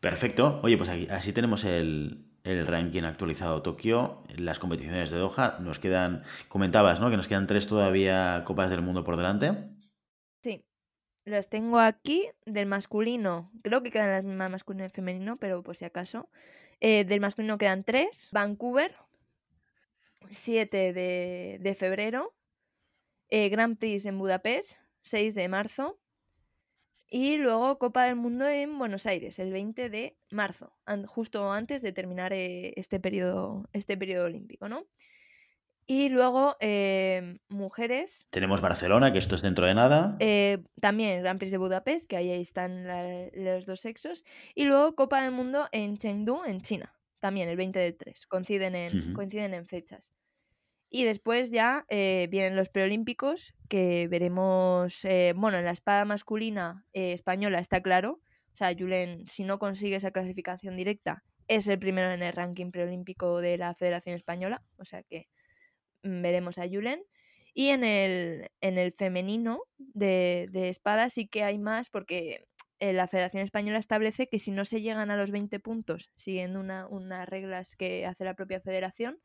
Perfecto. Oye, pues así tenemos el, el ranking actualizado Tokio, las competiciones de Doha. Nos quedan, comentabas, ¿no? Que nos quedan tres todavía Copas del Mundo por delante. Sí, las tengo aquí del masculino. Creo que quedan las mismas masculino y femenino, pero por si acaso. Eh, del masculino quedan tres. Vancouver, 7 de, de febrero. Eh, Grand Prix en Budapest, 6 de marzo. Y luego Copa del Mundo en Buenos Aires, el 20 de marzo, justo antes de terminar eh, este, periodo, este periodo olímpico, ¿no? Y luego em, mujeres. Tenemos Barcelona, que esto es dentro de nada. Eh, también Gran Prix de Budapest, que ahí están los dos sexos. Y luego Copa del Mundo en Chengdu, en China. También el 20 del 3. Coinciden en, coinciden en fechas. Y después ya eh, vienen los preolímpicos, que veremos, eh, bueno, en la espada masculina española está claro. O sea, Julen, si no consigue esa clasificación directa, es el primero en el ranking preolímpico de la Federación Española. O sea que Mm, veremos a Julen. Y en el, en el femenino de, de espada sí que hay más porque eh, la Federación Española establece que si no se llegan a los 20 puntos, siguiendo una, unas reglas que hace la propia federación,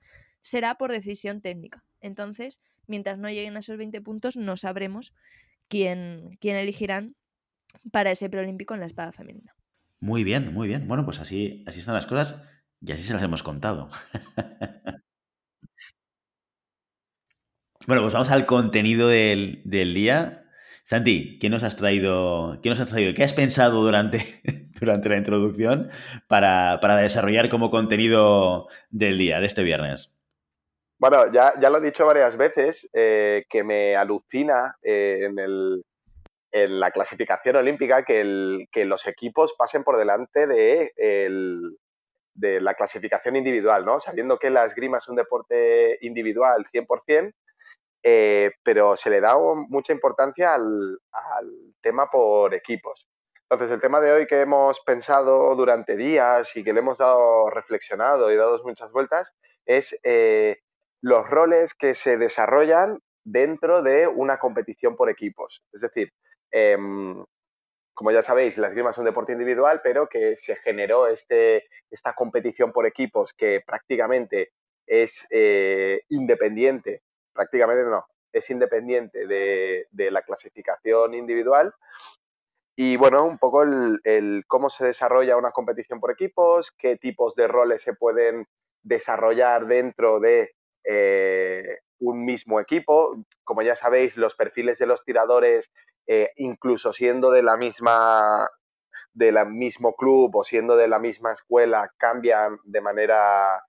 será por decisión técnica. Entonces, mientras no lleguen a esos 20 puntos, no sabremos quién, quién elegirán para ese preolímpico en la espada femenina. Muy bien, muy bien. Bueno, pues así, así están las cosas y así se las hemos contado. (laughs) Bueno, pues vamos al contenido del, día. Santi, ¿qué nos has traído? ¿Qué nos has traído? ¿Qué has pensado durante, (laughs) durante la introducción para, desarrollar como contenido del día, de este viernes? Bueno, ya, ya lo he dicho varias veces, eh, que me alucina eh, en, en, la clasificación olímpica que, los equipos pasen por delante de, de la clasificación individual, ¿no? Sabiendo que la esgrima es un deporte individual 100%, eh, pero se le da mucha importancia al, tema por equipos. Entonces, el tema de hoy que hemos pensado durante días y que le hemos dado reflexionado y dado muchas vueltas es eh, los roles que se desarrollan dentro de una competición por equipos. Es decir, em, como ya sabéis, la esgrima es un deporte individual, pero que se generó este, esta competición por equipos que prácticamente es eh, independiente prácticamente no, es independiente de, la clasificación individual. Y bueno, un poco el, cómo se desarrolla una competición por equipos, qué tipos de roles se pueden desarrollar dentro de eh, un mismo equipo. Como ya sabéis, los perfiles de los tiradores, eh, incluso siendo de la misma del mismo club o siendo de la misma escuela, cambian de manera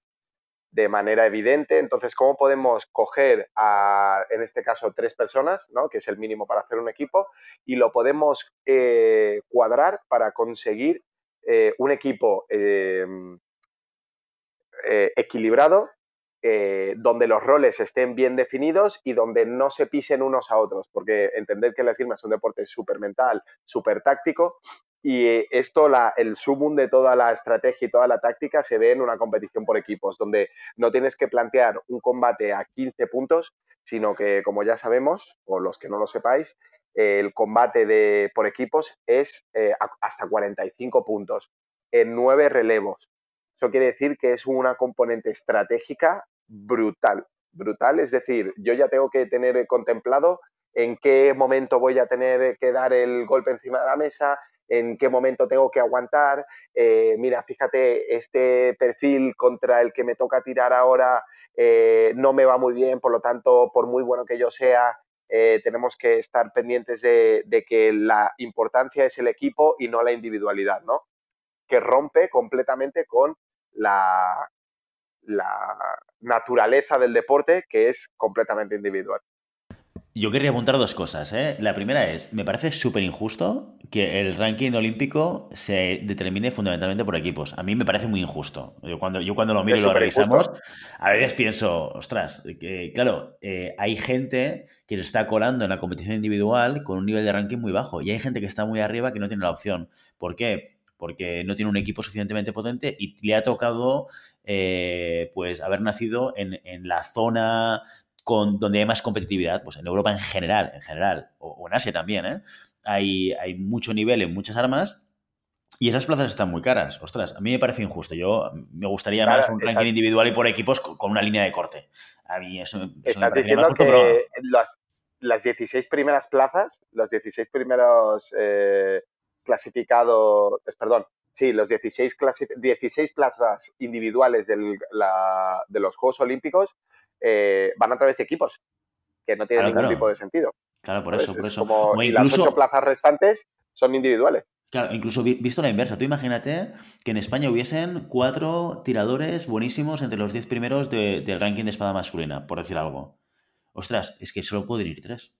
de manera evidente. Entonces, ¿cómo podemos coger a, en este caso, tres personas, ¿no? que es el mínimo para hacer un equipo, y lo podemos eh, cuadrar para conseguir un equipo equilibrado, donde los roles estén bien definidos y donde no se pisen unos a otros, porque entender que la esgrima es un deporte súper mental, súper táctico, y esto, la, el sumum de toda la estrategia y toda la táctica se ve en una competición por equipos, donde no tienes que plantear un combate a 15 puntos, sino que, como ya sabemos, o los que no lo sepáis, el combate de, por equipos es eh, hasta 45 puntos en nueve relevos. Eso quiere decir que es una componente estratégica brutal, brutal. Es decir, yo ya tengo que tener contemplado en qué momento voy a tener que dar el golpe encima de la mesa, en qué momento tengo que aguantar. Eh, mira, fíjate, este perfil contra el que me toca tirar ahora eh, no me va muy bien, por lo tanto, por muy bueno que yo sea, eh, tenemos que estar pendientes de, que la importancia es el equipo y no la individualidad, ¿no? Que rompe completamente con la, la naturaleza del deporte, que es completamente individual. Yo querría apuntar dos cosas. ¿eh? La primera es, me parece súper injusto que el ranking olímpico se determine fundamentalmente por equipos. A mí me parece muy injusto. Yo cuando, yo cuando lo miro y lo revisamos, a veces pienso, ostras, que claro, eh, hay gente que se está colando en la competición individual con un nivel de ranking muy bajo y hay gente que está muy arriba que no tiene la opción. ¿Por qué? Porque no tiene un equipo suficientemente potente y le ha tocado eh, pues haber nacido en, en la zona con, donde hay más competitividad, pues en Europa en general, en general, o, en Asia también, ¿eh? hay, hay mucho nivel en muchas armas y esas plazas están muy caras. Ostras, a mí me parece injusto. Yo me gustaría más un ranking individual y por equipos con, una línea de corte. A mí eso, me parece que las 16 primeras plazas, los 16 primeros eh, clasificados, perdón, sí, los 16, 16 plazas individuales de los Juegos Olímpicos eh, van a través de equipos, que no tienen ningún tipo de sentido. Claro, por eso, por eso. y las ocho plazas restantes son individuales. Claro, incluso visto la inversa. Tú imagínate que en España hubiesen cuatro tiradores buenísimos entre los diez primeros del ranking de espada masculina, por decir algo. Ostras, es que solo pueden ir tres.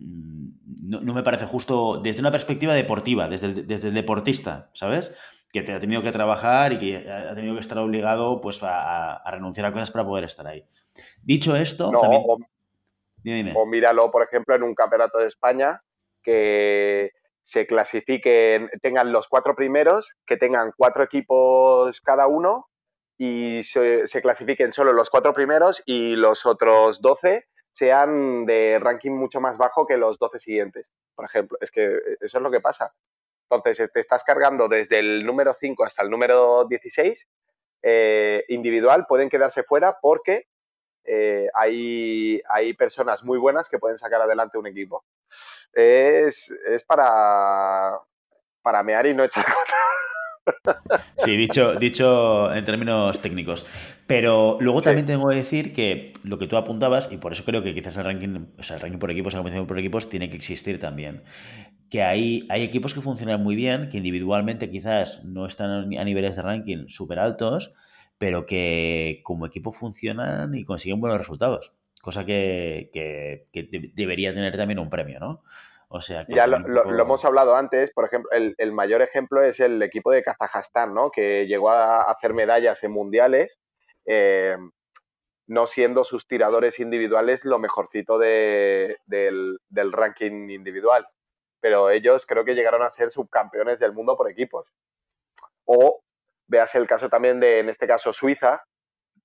Mm, no, me parece justo desde una perspectiva deportiva, desde el, desde el deportista, ¿sabes? Que te ha tenido que trabajar y que ha tenido que estar obligado pues, a, renunciar a cosas para poder estar ahí. Dicho esto, o míralo, por ejemplo, en un campeonato de España que se clasifiquen, tengan los cuatro primeros, que tengan cuatro equipos cada uno y se, clasifiquen solo los cuatro primeros y los otros doce sean de ranking mucho más bajo que los doce siguientes, por ejemplo. Es que eso es lo que pasa. Entonces, te estás cargando desde el número 5 hasta el número 16 eh, individual, pueden quedarse fuera porque eh, hay, hay personas muy buenas que pueden sacar adelante un equipo. Es, es para, para mear y no echar (laughs) Sí, dicho, dicho en términos técnicos. Pero luego también tengo que decir que lo que tú apuntabas, y por eso creo que quizás el ranking, o sea, el ranking por equipos, la competición por equipos, tiene que existir también. Que hay, hay equipos que funcionan muy bien, que individualmente quizás no están a niveles de ranking súper altos, pero que como equipo funcionan y consiguen buenos resultados. Cosa que, debería tener también un premio, ¿no? O sea, ya lo, hemos hablado antes, por ejemplo, el, mayor ejemplo es el equipo de Kazajstán, ¿no? Que llegó a hacer medallas en mundiales, eh, no siendo sus tiradores individuales lo mejorcito del, del ranking individual. Pero ellos creo que llegaron a ser subcampeones del mundo por equipos. O Veas el caso también de, en este caso, Suiza,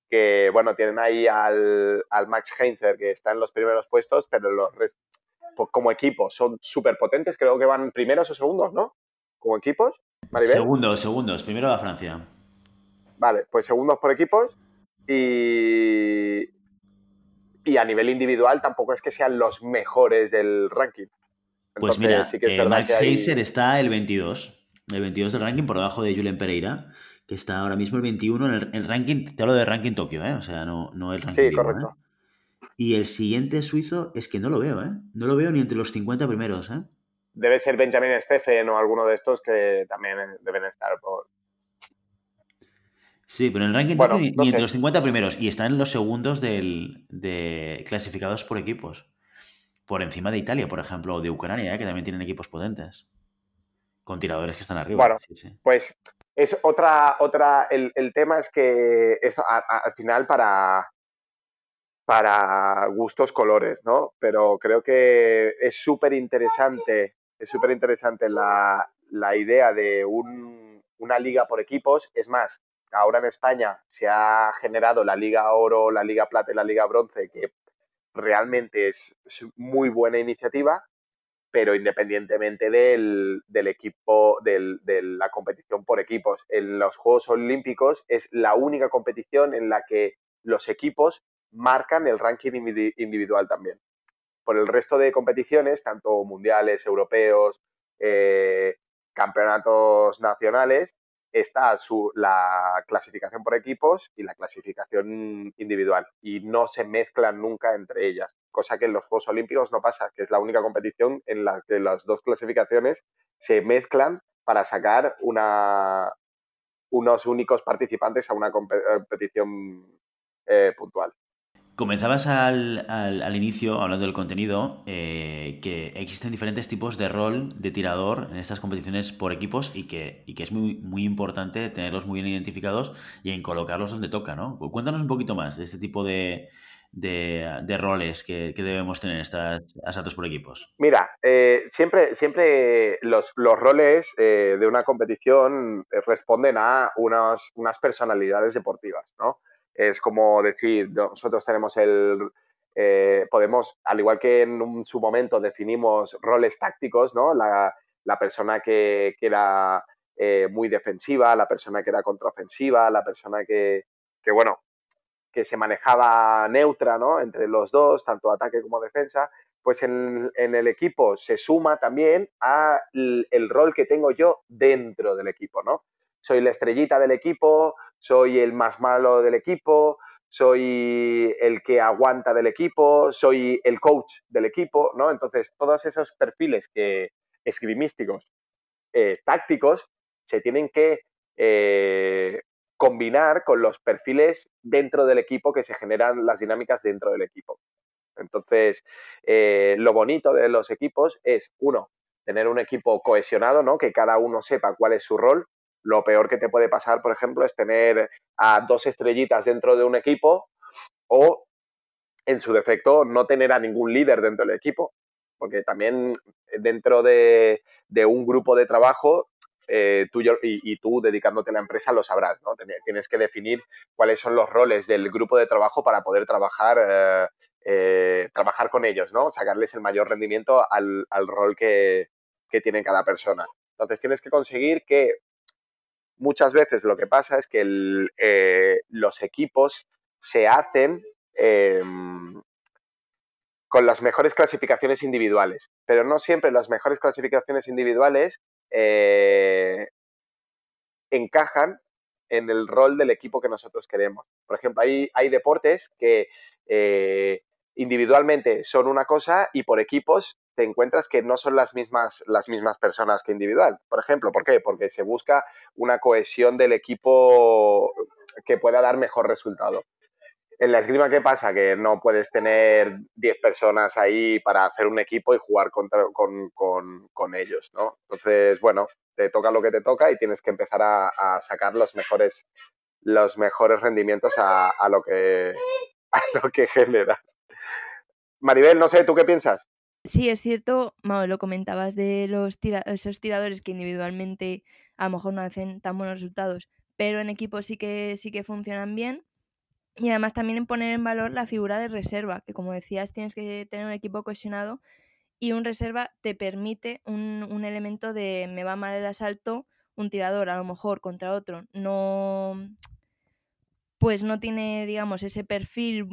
que, bueno, tienen ahí al, Max Heinzer, que está en los primeros puestos, pero los como equipos son súper potentes, creo que van primeros o segundos, ¿no? Como equipos, Segundos, segundos, primero va Francia. Vale, pues segundos por equipos y, y a nivel individual tampoco es que sean los mejores del ranking. pues mira, sí que Max Heinzer está el 22, el 22 del ranking por debajo de Julen Pereira que está ahora mismo el 21 en el, ranking, te hablo de ranking Tokio, ¿eh? O sea, no, no el ranking. Sí, correcto. ¿eh? Y el siguiente suizo es que no lo veo, ¿eh? No lo veo ni entre los 50 primeros, ¿eh? Debe ser Benjamin Steffen o alguno de estos que también deben estar por... Sí, pero en el ranking Tokio ni, entre los 50 primeros. Y están en los segundos del, de clasificados por equipos. Por encima de Italia, por ejemplo, o de Ucrania, ¿eh? que también tienen equipos potentes. Con tiradores que están arriba. Bueno, pues es otra, otra, el, tema es que es al final para, para gustos colores, ¿no? Pero creo que es súper interesante, es súper interesante la, idea de una liga por equipos. Es más, ahora en España se ha generado la Liga Oro, la Liga Plata y la Liga Bronce, que realmente es muy buena iniciativa pero independientemente del, equipo, de la competición por equipos. En los Juegos Olímpicos es la única competición en la que los equipos marcan el ranking individual también. Por el resto de competiciones, tanto mundiales, europeos, eh, campeonatos nacionales, está su, la clasificación por equipos y la clasificación individual y no se mezclan nunca entre ellas, cosa que en los Juegos Olímpicos no pasa, que es la única competición en la que las dos clasificaciones se mezclan para sacar una, unos únicos participantes a una competición eh, puntual. Comenzabas al, al, inicio, hablando del contenido, eh, que existen diferentes tipos de rol de tirador en estas competiciones por equipos y que, y que es muy, muy importante tenerlos muy bien identificados y en colocarlos donde toca, ¿no? Cuéntanos un poquito más de este tipo de, de, roles que, debemos tener en estos asaltos por equipos. Mira, eh, siempre, siempre los, los roles eh, de una competición responden a unas, unas personalidades deportivas, ¿no? Es como decir, nosotros tenemos el, eh, podemos, al igual que en su momento definimos roles tácticos, ¿no? La, persona que, era eh, muy defensiva, la persona que era contraofensiva, la persona que, bueno, que se manejaba neutra, ¿no? Entre los dos, tanto ataque como defensa, pues en, el equipo se suma también a el, rol que tengo yo dentro del equipo, ¿no? Soy la estrellita del equipo, soy el más malo del equipo, soy el que aguanta del equipo, soy el coach del equipo, ¿no? Entonces, todos esos perfiles que esgrimísticos, eh, tácticos, se tienen que eh, combinar con los perfiles dentro del equipo que se generan las dinámicas dentro del equipo. Entonces, eh, lo bonito de los equipos es, uno, tener un equipo cohesionado, ¿no? Que cada uno sepa cuál es su rol. Lo peor que te puede pasar, por ejemplo, es tener a dos estrellitas dentro de un equipo o, en su defecto, no tener a ningún líder dentro del equipo. Porque también dentro de un grupo de trabajo eh, tú y, tú dedicándote a la empresa lo sabrás, ¿no? Tienes que definir cuáles son los roles del grupo de trabajo para poder trabajar, eh, eh, trabajar con ellos, ¿no? Sacarles el mayor rendimiento al, rol que, tiene cada persona. Entonces tienes que conseguir que muchas veces lo que pasa es que los equipos se hacen em, con las mejores clasificaciones individuales, pero no siempre las mejores clasificaciones individuales eh, encajan en el rol del equipo que nosotros queremos. Por ejemplo, hay, hay deportes que eh, individualmente son una cosa y por equipos te encuentras que no son las mismas, las mismas personas que individual. Por ejemplo, ¿por qué? Porque se busca una cohesión del equipo que pueda dar mejor resultado. En la esgrima, ¿qué pasa? Que no puedes tener 10 personas ahí para hacer un equipo y jugar contra, con, ellos, ¿no? Entonces, bueno, te toca lo que te toca y tienes que empezar a, sacar los mejores, los mejores rendimientos a, lo que, (laughs) a lo que generas. Maribel, no sé, ¿tú qué piensas? Sí, es cierto, lo comentabas de los esos tiradores que individualmente a lo mejor no hacen tan buenos resultados, pero en equipo sí que sí que funcionan bien. Y además también en poner en valor la figura de reserva, que como decías tienes que tener un equipo cohesionado y un reserva te permite un, elemento de me va mal el asalto, un tirador a lo mejor contra otro no pues no tiene digamos ese perfil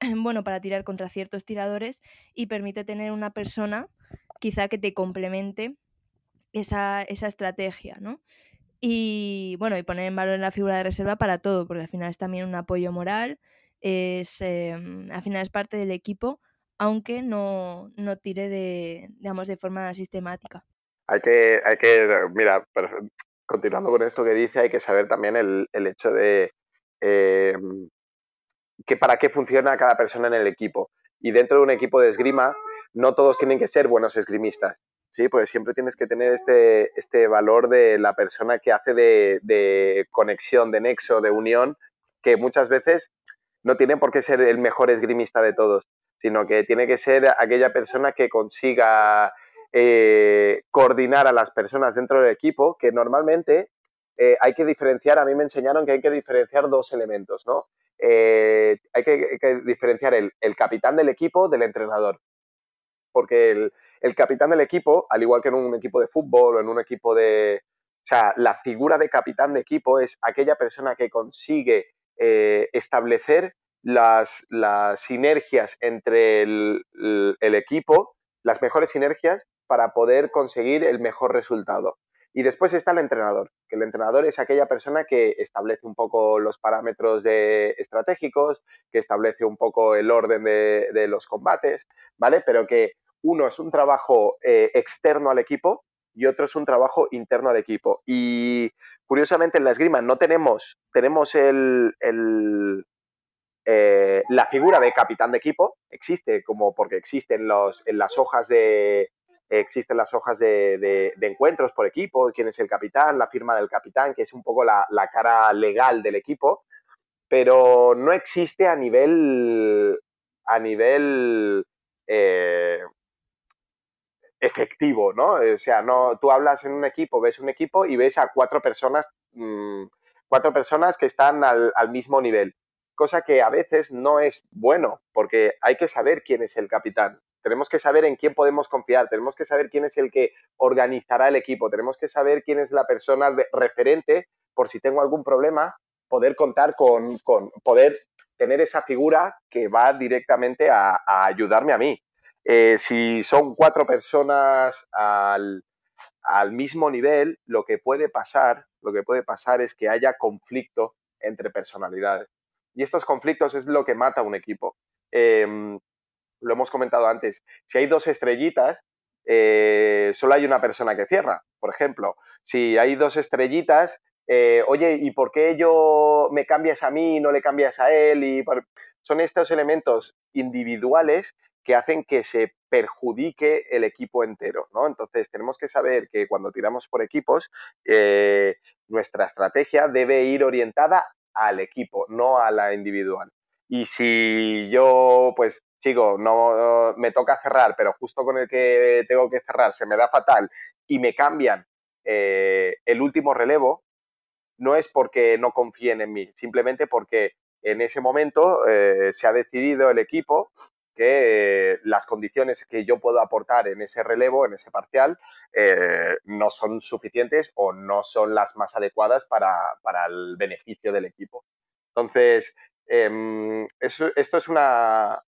(clears throat) bueno para tirar contra ciertos tiradores y permite tener una persona quizá que te complemente esa, esa estrategia, ¿no? Y bueno, y poner en valor la figura de reserva para todo, porque al final es también un apoyo moral, es, em, al final es parte del equipo, aunque no, no tire de, digamos, de forma sistemática. Hay que, hay que, mira, continuando con esto que dice, hay que saber también el, el hecho de em, que para qué funciona cada persona en el equipo. Y dentro de un equipo de esgrima, no todos tienen que ser buenos esgrimistas. Sí, pues siempre tienes que tener este, este valor de la persona que hace de, conexión, de nexo, de unión, que muchas veces no tiene por qué ser el mejor esgrimista de todos, sino que tiene que ser aquella persona que consiga eh, coordinar a las personas dentro del equipo, que normalmente eh, hay que diferenciar, a mí me enseñaron que hay que diferenciar dos elementos, ¿no? Eh, hay, que, diferenciar el, capitán del equipo del entrenador, porque el, el capitán del equipo, al igual que en un equipo de fútbol o en un equipo de... O sea, la figura de capitán de equipo es aquella persona que consigue eh, establecer las, sinergias entre el, equipo, las mejores sinergias para poder conseguir el mejor resultado. Y después está el entrenador, que el entrenador es aquella persona que establece un poco los parámetros estratégicos, que establece un poco el orden de, los combates, ¿vale? Pero que uno es un trabajo eh, externo al equipo y otro es un trabajo interno al equipo. Y curiosamente en la esgrima no tenemos, tenemos el, eh, la figura de capitán de equipo, existe como porque existen los, en las hojas de existen las hojas de, encuentros por equipo, quién es el capitán, la firma del capitán, que es un poco la, cara legal del equipo, pero no existe a nivel a nivel eh, efectivo, ¿no? O sea, no, tú hablas en un equipo, ves un equipo y ves a cuatro personas, mm, cuatro personas que están al, mismo nivel, cosa que a veces no es bueno, porque hay que saber quién es el capitán. Tenemos que saber en quién podemos confiar, tenemos que saber quién es el que organizará el equipo, tenemos que saber quién es la persona referente por si tengo algún problema, poder contar con, poder tener esa figura que va directamente a, ayudarme a mí. Eh, si son cuatro personas al, al mismo nivel, lo que puede pasar, lo que puede pasar es que haya conflicto entre personalidades. Y estos conflictos es lo que mata a un equipo. Em, lo hemos comentado antes. Si hay dos estrellitas, eh, solo hay una persona que cierra. Por ejemplo, si hay dos estrellitas, eh, oye, ¿y por qué yo me cambias a mí y no le cambias a él? Y Son estos elementos individuales que hacen que se perjudique el equipo entero, ¿no? Entonces, tenemos que saber que cuando tiramos por equipos, eh, nuestra estrategia debe ir orientada al equipo, no a la individual. Y si yo, pues, chico, no me toca cerrar, pero justo con el que tengo que cerrar se me da fatal y me cambian eh, el último relevo, no es porque no confíen en mí, simplemente porque en ese momento eh, se ha decidido el equipo que eh, las condiciones que yo puedo aportar en ese relevo, en ese parcial, no son suficientes o no son las más adecuadas para, el beneficio del equipo. Entonces, em, esto es una,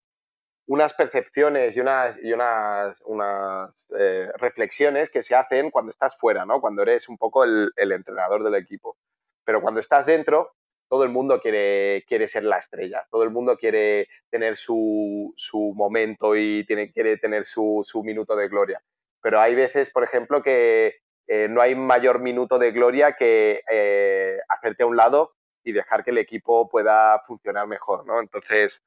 unas percepciones y unas, y unas, unas eh, reflexiones que se hacen cuando estás fuera, ¿no? cuando eres un poco el, el entrenador del equipo. Pero cuando estás dentro, todo el mundo quiere, quiere ser la estrella, todo el mundo quiere tener su, momento y tiene, quiere tener su, minuto de gloria. Pero hay veces, por ejemplo, que eh, no hay mayor minuto de gloria que eh, hacerte a un lado y dejar que el equipo pueda funcionar mejor, ¿no? Entonces,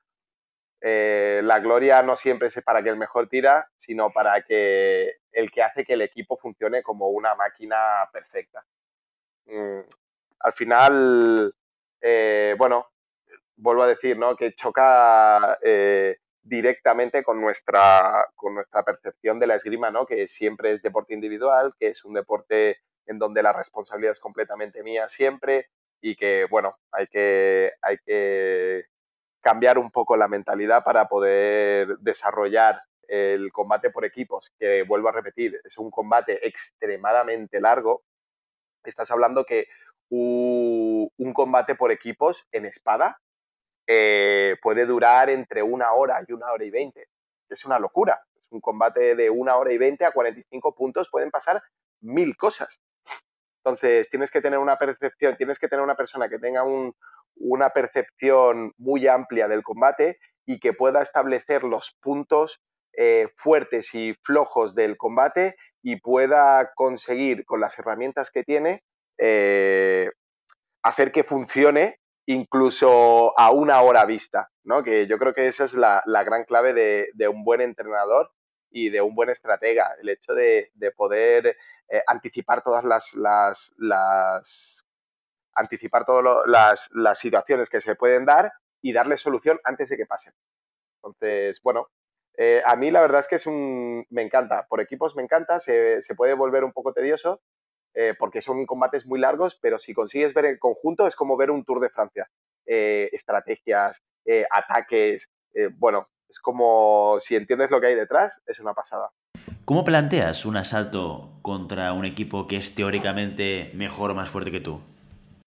eh, la gloria no siempre es para que el mejor tira, sino para que el que hace que el equipo funcione como una máquina perfecta. Mm, al final, eh, bueno, vuelvo a decir, ¿no? Que choca eh, directamente con nuestra, con nuestra percepción de la esgrima, ¿no? Que siempre es deporte individual, que es un deporte en donde la responsabilidad es completamente mía siempre y que, bueno, hay que, hay que cambiar un poco la mentalidad para poder desarrollar el combate por equipos, que vuelvo a repetir, es un combate extremadamente largo. Estás hablando que un, combate por equipos en espada eh, puede durar entre una hora y una hora y veinte. Es una locura. Es un combate de una hora y veinte a 45 puntos, pueden pasar mil cosas. Entonces, tienes que tener una percepción, tienes que tener una persona que tenga una percepción muy amplia del combate y que pueda establecer los puntos eh, fuertes y flojos del combate y pueda conseguir con las herramientas que tiene eh, hacer que funcione incluso a una hora vista, ¿no? Que yo creo que esa es la, gran clave de, un buen entrenador y de un buen estratega, el hecho de, poder eh, anticipar todas las, las, anticipar todas las, situaciones que se pueden dar y darle solución antes de que pasen. Entonces, bueno, eh, a mí la verdad es que es un, me encanta, por equipos me encanta, se, puede volver un poco tedioso, eh, porque son combates muy largos, pero si consigues ver el conjunto es como ver un Tour de Francia. Eh, estrategias, ataques, bueno, es como si entiendes lo que hay detrás, es una pasada. ¿Cómo planteas un asalto contra un equipo que es teóricamente mejor o más fuerte que tú?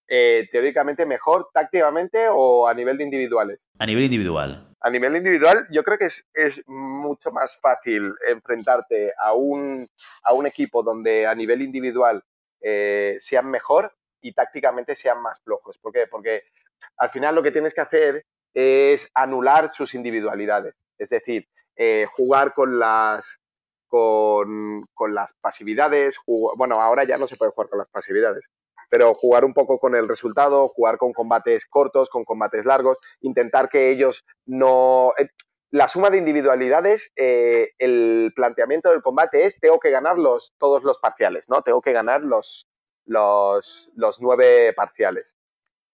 Teóricamente mejor tácticamente o a nivel de individuales? A nivel individual. A nivel individual, yo creo que es, es mucho más fácil enfrentarte a un, a un equipo donde a nivel individual eh, sean mejor y tácticamente sean más flojos. ¿Por qué? Porque al final lo que tienes que hacer es anular sus individualidades. Es decir, eh, jugar con las, con, las pasividades. bueno, ahora ya no se puede jugar con las pasividades, pero jugar un poco con el resultado, jugar con combates cortos, con combates largos, intentar que ellos no... Eh, la suma de individualidades, eh, el planteamiento del combate es tengo que ganar los, todos los parciales, ¿no? Tengo que ganar los, los, nueve parciales.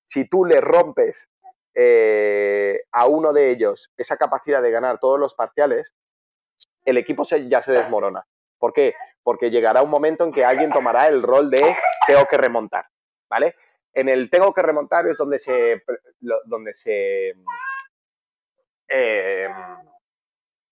Si tú le rompes eh, a uno de ellos esa capacidad de ganar todos los parciales, el equipo ya se desmorona. ¿Por qué? Porque llegará un momento en que alguien tomará el rol de tengo que remontar, ¿vale? En el tengo que remontar es donde se, donde se Em,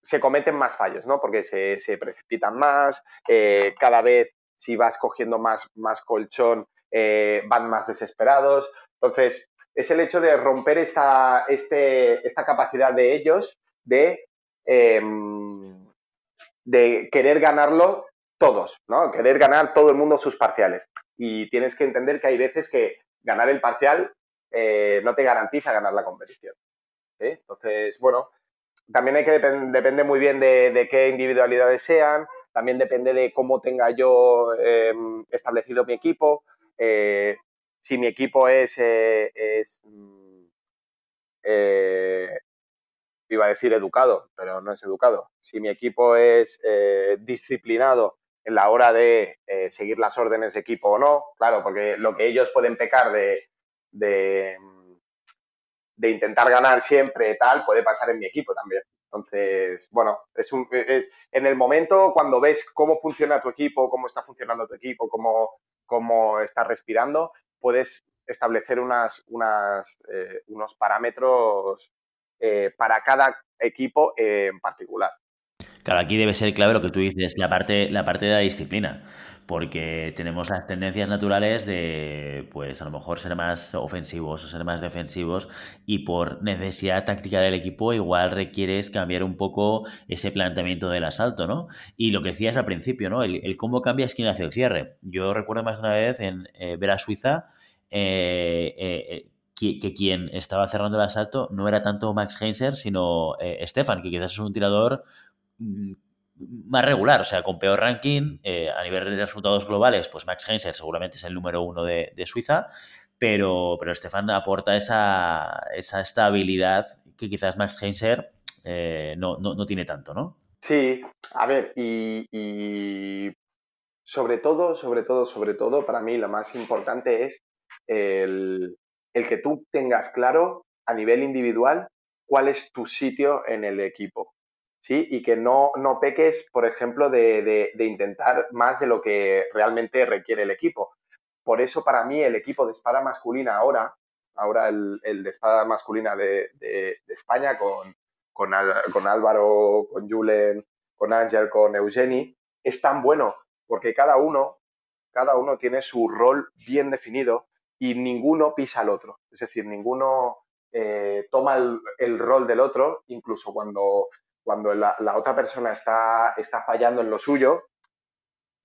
se cometen más fallos, ¿no? Porque se, precipitan más, eh, cada vez si vas cogiendo más, más colchón, eh, van más desesperados. Entonces, es el hecho de romper esta, este, esta capacidad de ellos de, em, de querer ganarlo todos, ¿no? Querer ganar todo el mundo sus parciales. Y tienes que entender que hay veces que ganar el parcial eh, no te garantiza ganar la competición. Entonces, bueno, también hay que depende muy bien de, qué individualidades sean, también depende de cómo tenga yo em, establecido mi equipo. Eh, si mi equipo es, eh, mm, iba a decir educado, pero no es educado. Si mi equipo es disciplinado en la hora de seguir las órdenes de equipo o no, claro, porque lo que ellos pueden pecar de, de, intentar ganar siempre tal, puede pasar en mi equipo también. Entonces, bueno, es, un, es en el momento cuando ves cómo funciona tu equipo, cómo está funcionando tu equipo, cómo, cómo está respirando, puedes establecer unas, eh, unos parámetros eh, para cada equipo en particular. Claro, aquí debe ser clave lo que tú dices, la parte, la parte de la disciplina porque tenemos las tendencias naturales de, pues a lo mejor ser más ofensivos o ser más defensivos y por necesidad táctica del equipo igual requieres cambiar un poco ese planteamiento del asalto, ¿no? Y lo que decías al principio, ¿no? El, cómo cambias quién hace el cierre. Yo recuerdo más de una vez en eh, ver a Suiza eh, eh, que, quien estaba cerrando el asalto no era tanto Max Heinzer, sino Stefan, que quizás es un tirador mm, más regular, o sea, con peor ranking, eh, a nivel de resultados globales, pues Max Heinzer seguramente es el número uno de, Suiza, pero, pero Stefan aporta esa, esa estabilidad que quizás Max Heinzer eh, no, tiene tanto, ¿no? Sí, a ver, y, y, sobre todo, sobre todo, sobre todo, para mí lo más importante es el, el que tú tengas claro a nivel individual cuál es tu sitio en el equipo. ¿sí? Y que no, no peques, por ejemplo, de, intentar más de lo que realmente requiere el equipo. Por eso, para mí, el equipo de espada masculina ahora, ahora el, de espada masculina de, España con, con, Álvaro, con Julen, con Ángel, con Eugeni, es tan bueno porque cada uno, cada uno tiene su rol bien definido y ninguno pisa al otro. Es decir, ninguno eh, toma el, rol del otro, incluso cuando cuando la, otra persona está, está fallando en lo suyo,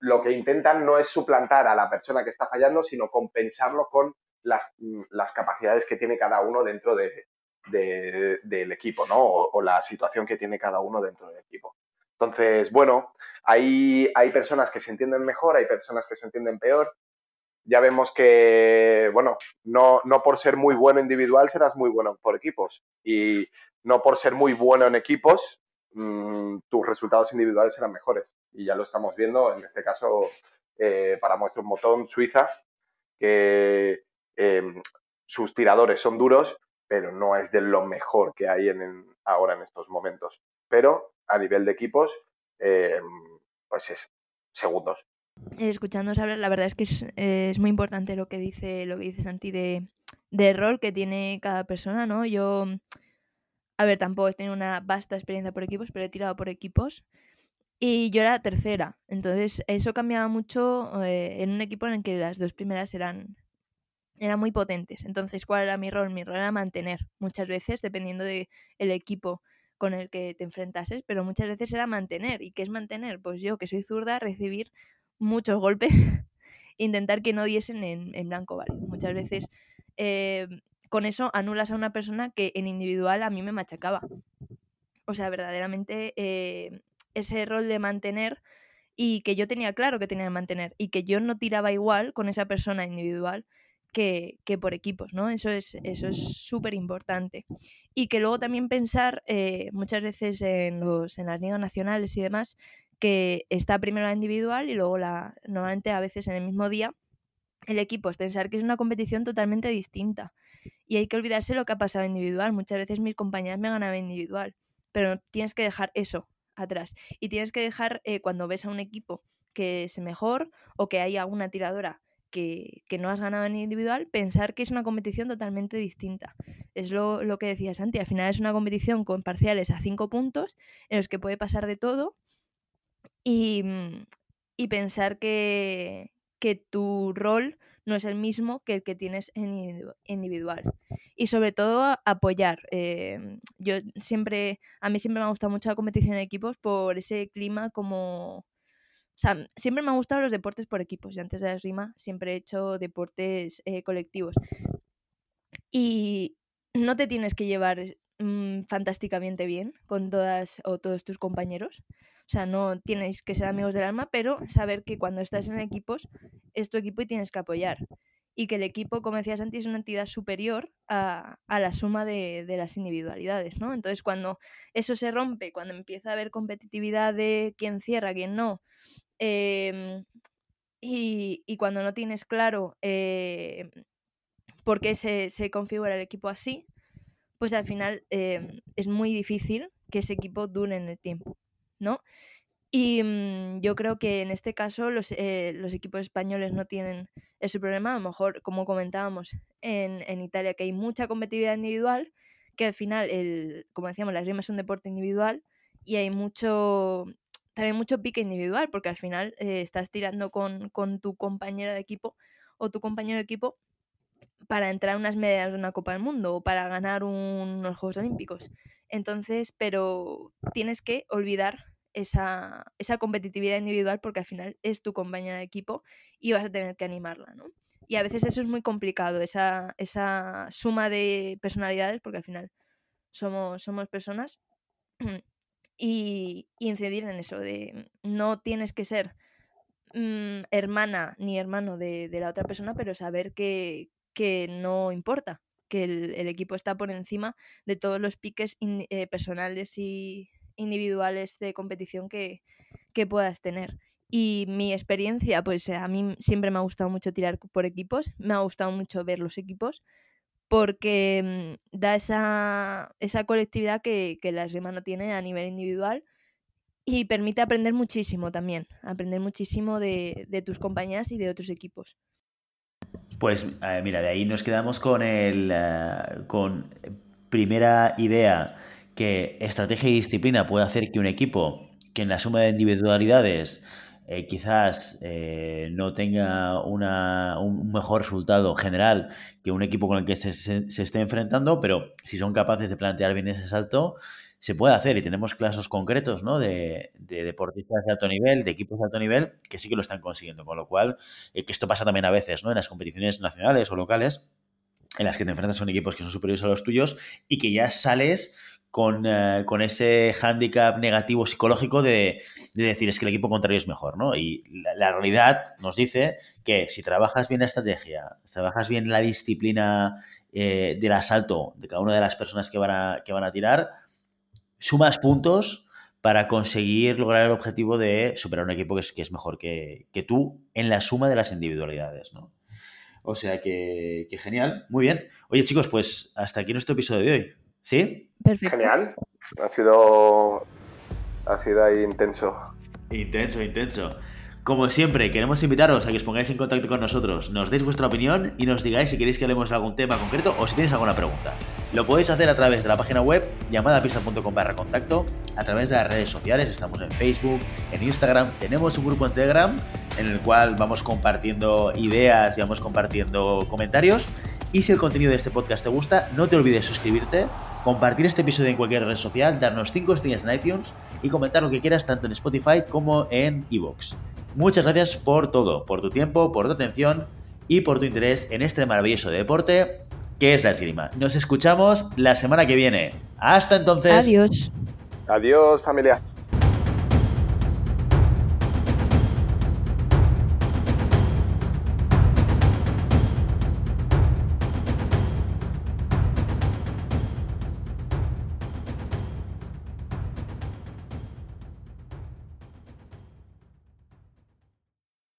lo que intentan no es suplantar a la persona que está fallando, sino compensarlo con las, capacidades que tiene cada uno dentro de, del equipo, ¿no? O, la situación que tiene cada uno dentro del equipo. Entonces, bueno, hay, hay personas que se entienden mejor, hay personas que se entienden peor. Ya vemos que, bueno, no, no por ser muy bueno individual serás muy bueno por equipos. Y no por ser muy bueno en equipos Mm, tus resultados individuales serán mejores. Y ya lo estamos viendo, en este caso, eh, para muestra un botón Suiza, que em, sus tiradores son duros, pero no es de lo mejor que hay en, ahora en estos momentos. Pero a nivel de equipos, em, pues es segundos. Escuchándonos hablar, la verdad es que es, muy importante lo que dice, lo que dice Santi de, de rol que tiene cada persona, ¿no? Yo a ver, tampoco he tenido una vasta experiencia por equipos, pero he tirado por equipos. Y yo era tercera. Entonces, eso cambiaba mucho eh, en un equipo en el que las dos primeras eran, eran muy potentes. Entonces, ¿cuál era mi rol? Mi rol era mantener. Muchas veces, dependiendo del equipo con el que te enfrentases, pero muchas veces era mantener. ¿Y qué es mantener? Pues yo, que soy zurda, recibir muchos golpes, (laughs) intentar que no diesen en, en blanco, ¿vale? Muchas veces eh, con eso anulas a una persona que en individual a mí me machacaba. O sea, verdaderamente eh, ese rol de mantener y que yo tenía claro que tenía que mantener y que yo no tiraba igual con esa persona individual que, por equipos, ¿no? Eso es eso es súper importante. Y que luego también pensar eh, muchas veces en, los, en las ligas nacionales y demás, que está primero la individual y luego la, normalmente a veces en el mismo día el equipo, es pensar que es una competición totalmente distinta. Y hay que olvidarse lo que ha pasado individual. Muchas veces mis compañeras me ganaban individual, pero tienes que dejar eso atrás. Y tienes que dejar, eh, cuando ves a un equipo que es mejor o que haya una tiradora que, no has ganado en individual, pensar que es una competición totalmente distinta. Es lo, lo que decía Santi, al final es una competición con parciales a cinco puntos en los que puede pasar de todo y, y pensar que, que tu rol no es el mismo que el que tienes en individual. Y sobre todo apoyar. Em, yo siempre, a mí siempre me ha gustado mucho la competición en equipos por ese clima como... O sea, siempre me han gustado los deportes por equipos. y antes de la rima siempre he hecho deportes eh, colectivos. Y no te tienes que llevar mm, fantásticamente bien con todas o todos tus compañeros. O sea, no tienes que ser amigos del alma, pero saber que cuando estás en equipos es tu equipo y tienes que apoyar. Y que el equipo, como decías antes, es una entidad superior a, la suma de, las individualidades, ¿no? Entonces, cuando eso se rompe, cuando empieza a haber competitividad de quién cierra, quién no, em, y, cuando no tienes claro eh, por qué se, configura el equipo así, pues al final em, es muy difícil que ese equipo dure en el tiempo. ¿no? Y mm, yo creo que en este caso los, eh, los, equipos españoles no tienen ese problema. A lo mejor, como comentábamos, en, en, Italia que hay mucha competitividad individual, que al final, el, como decíamos, las rimas son deporte individual y hay mucho también mucho pique individual, porque al final eh, estás tirando con, con, tu compañero de equipo o tu compañero de equipo para entrar a unas medallas de una Copa del Mundo o para ganar unos Juegos Olímpicos. Entonces, pero tienes que olvidar esa, esa, competitividad individual porque al final es tu compañera de equipo y vas a tener que animarla, ¿no? Y a veces eso es muy complicado, esa, esa suma de personalidades, porque al final somos, somos personas, (clears throat) y, incidir en eso, de no tienes que ser mm, hermana ni hermano de, de, la otra persona, pero saber que, que no importa, que el, equipo está por encima de todos los piques eh, personales y individuales de competición que, puedas tener. Y mi experiencia, pues a mí siempre me ha gustado mucho tirar por equipos, me ha gustado mucho ver los equipos, porque mm, da esa, esa colectividad que, que la esgrima no tiene a nivel individual y permite aprender muchísimo también, aprender muchísimo de, de tus compañeras y de otros equipos. Pues eh, mira, de ahí nos quedamos con el eh, con primera idea que estrategia y disciplina puede hacer que un equipo que en la suma de individualidades eh, quizás no tenga un mejor resultado general que un equipo con el que se, se, esté enfrentando, pero si son capaces de plantear bien ese salto, se puede hacer y tenemos casos concretos ¿no? de, deportistas de alto nivel, de equipos de alto nivel, que sí que lo están consiguiendo. Con lo cual, eh, que esto pasa también a veces ¿no? en las competiciones nacionales o locales, en las que te enfrentas con equipos que son superiores a los tuyos y que ya sales con, eh, ese hándicap negativo psicológico de, decir es que el equipo contrario es mejor, ¿no? Y la, realidad nos dice que si trabajas bien la estrategia, trabajas bien la disciplina eh, del asalto de cada una de las personas que van a, que van a tirar, sumas puntos para conseguir lograr el objetivo de superar un equipo que es, que es mejor que, tú en la suma de las individualidades, ¿no? O sea que, genial, muy bien. Oye chicos, pues hasta aquí nuestro episodio de hoy. ¿Sí? Perfecto. Genial. Ha sido, ha sido ahí intenso. Intenso, intenso. Como siempre, queremos invitaros a que os pongáis en contacto con nosotros, nos deis vuestra opinión y nos digáis si queréis que hablemos de algún tema concreto o si tenéis alguna pregunta. Lo podéis hacer a través de la página web llamadapista.com barra contacto, a través de las redes sociales, estamos en Facebook, en Instagram, tenemos un grupo en Telegram en el cual vamos compartiendo ideas y vamos compartiendo comentarios. Y si el contenido de este podcast te gusta, no te olvides suscribirte, compartir este episodio en cualquier red social, darnos 5 estrellas en iTunes y comentar lo que quieras tanto en Spotify como en iVoox. Muchas gracias por todo, por tu tiempo, por tu atención y por tu interés en este maravilloso deporte que es la esgrima. Nos escuchamos la semana que viene. Hasta entonces. Adiós. Adiós familia.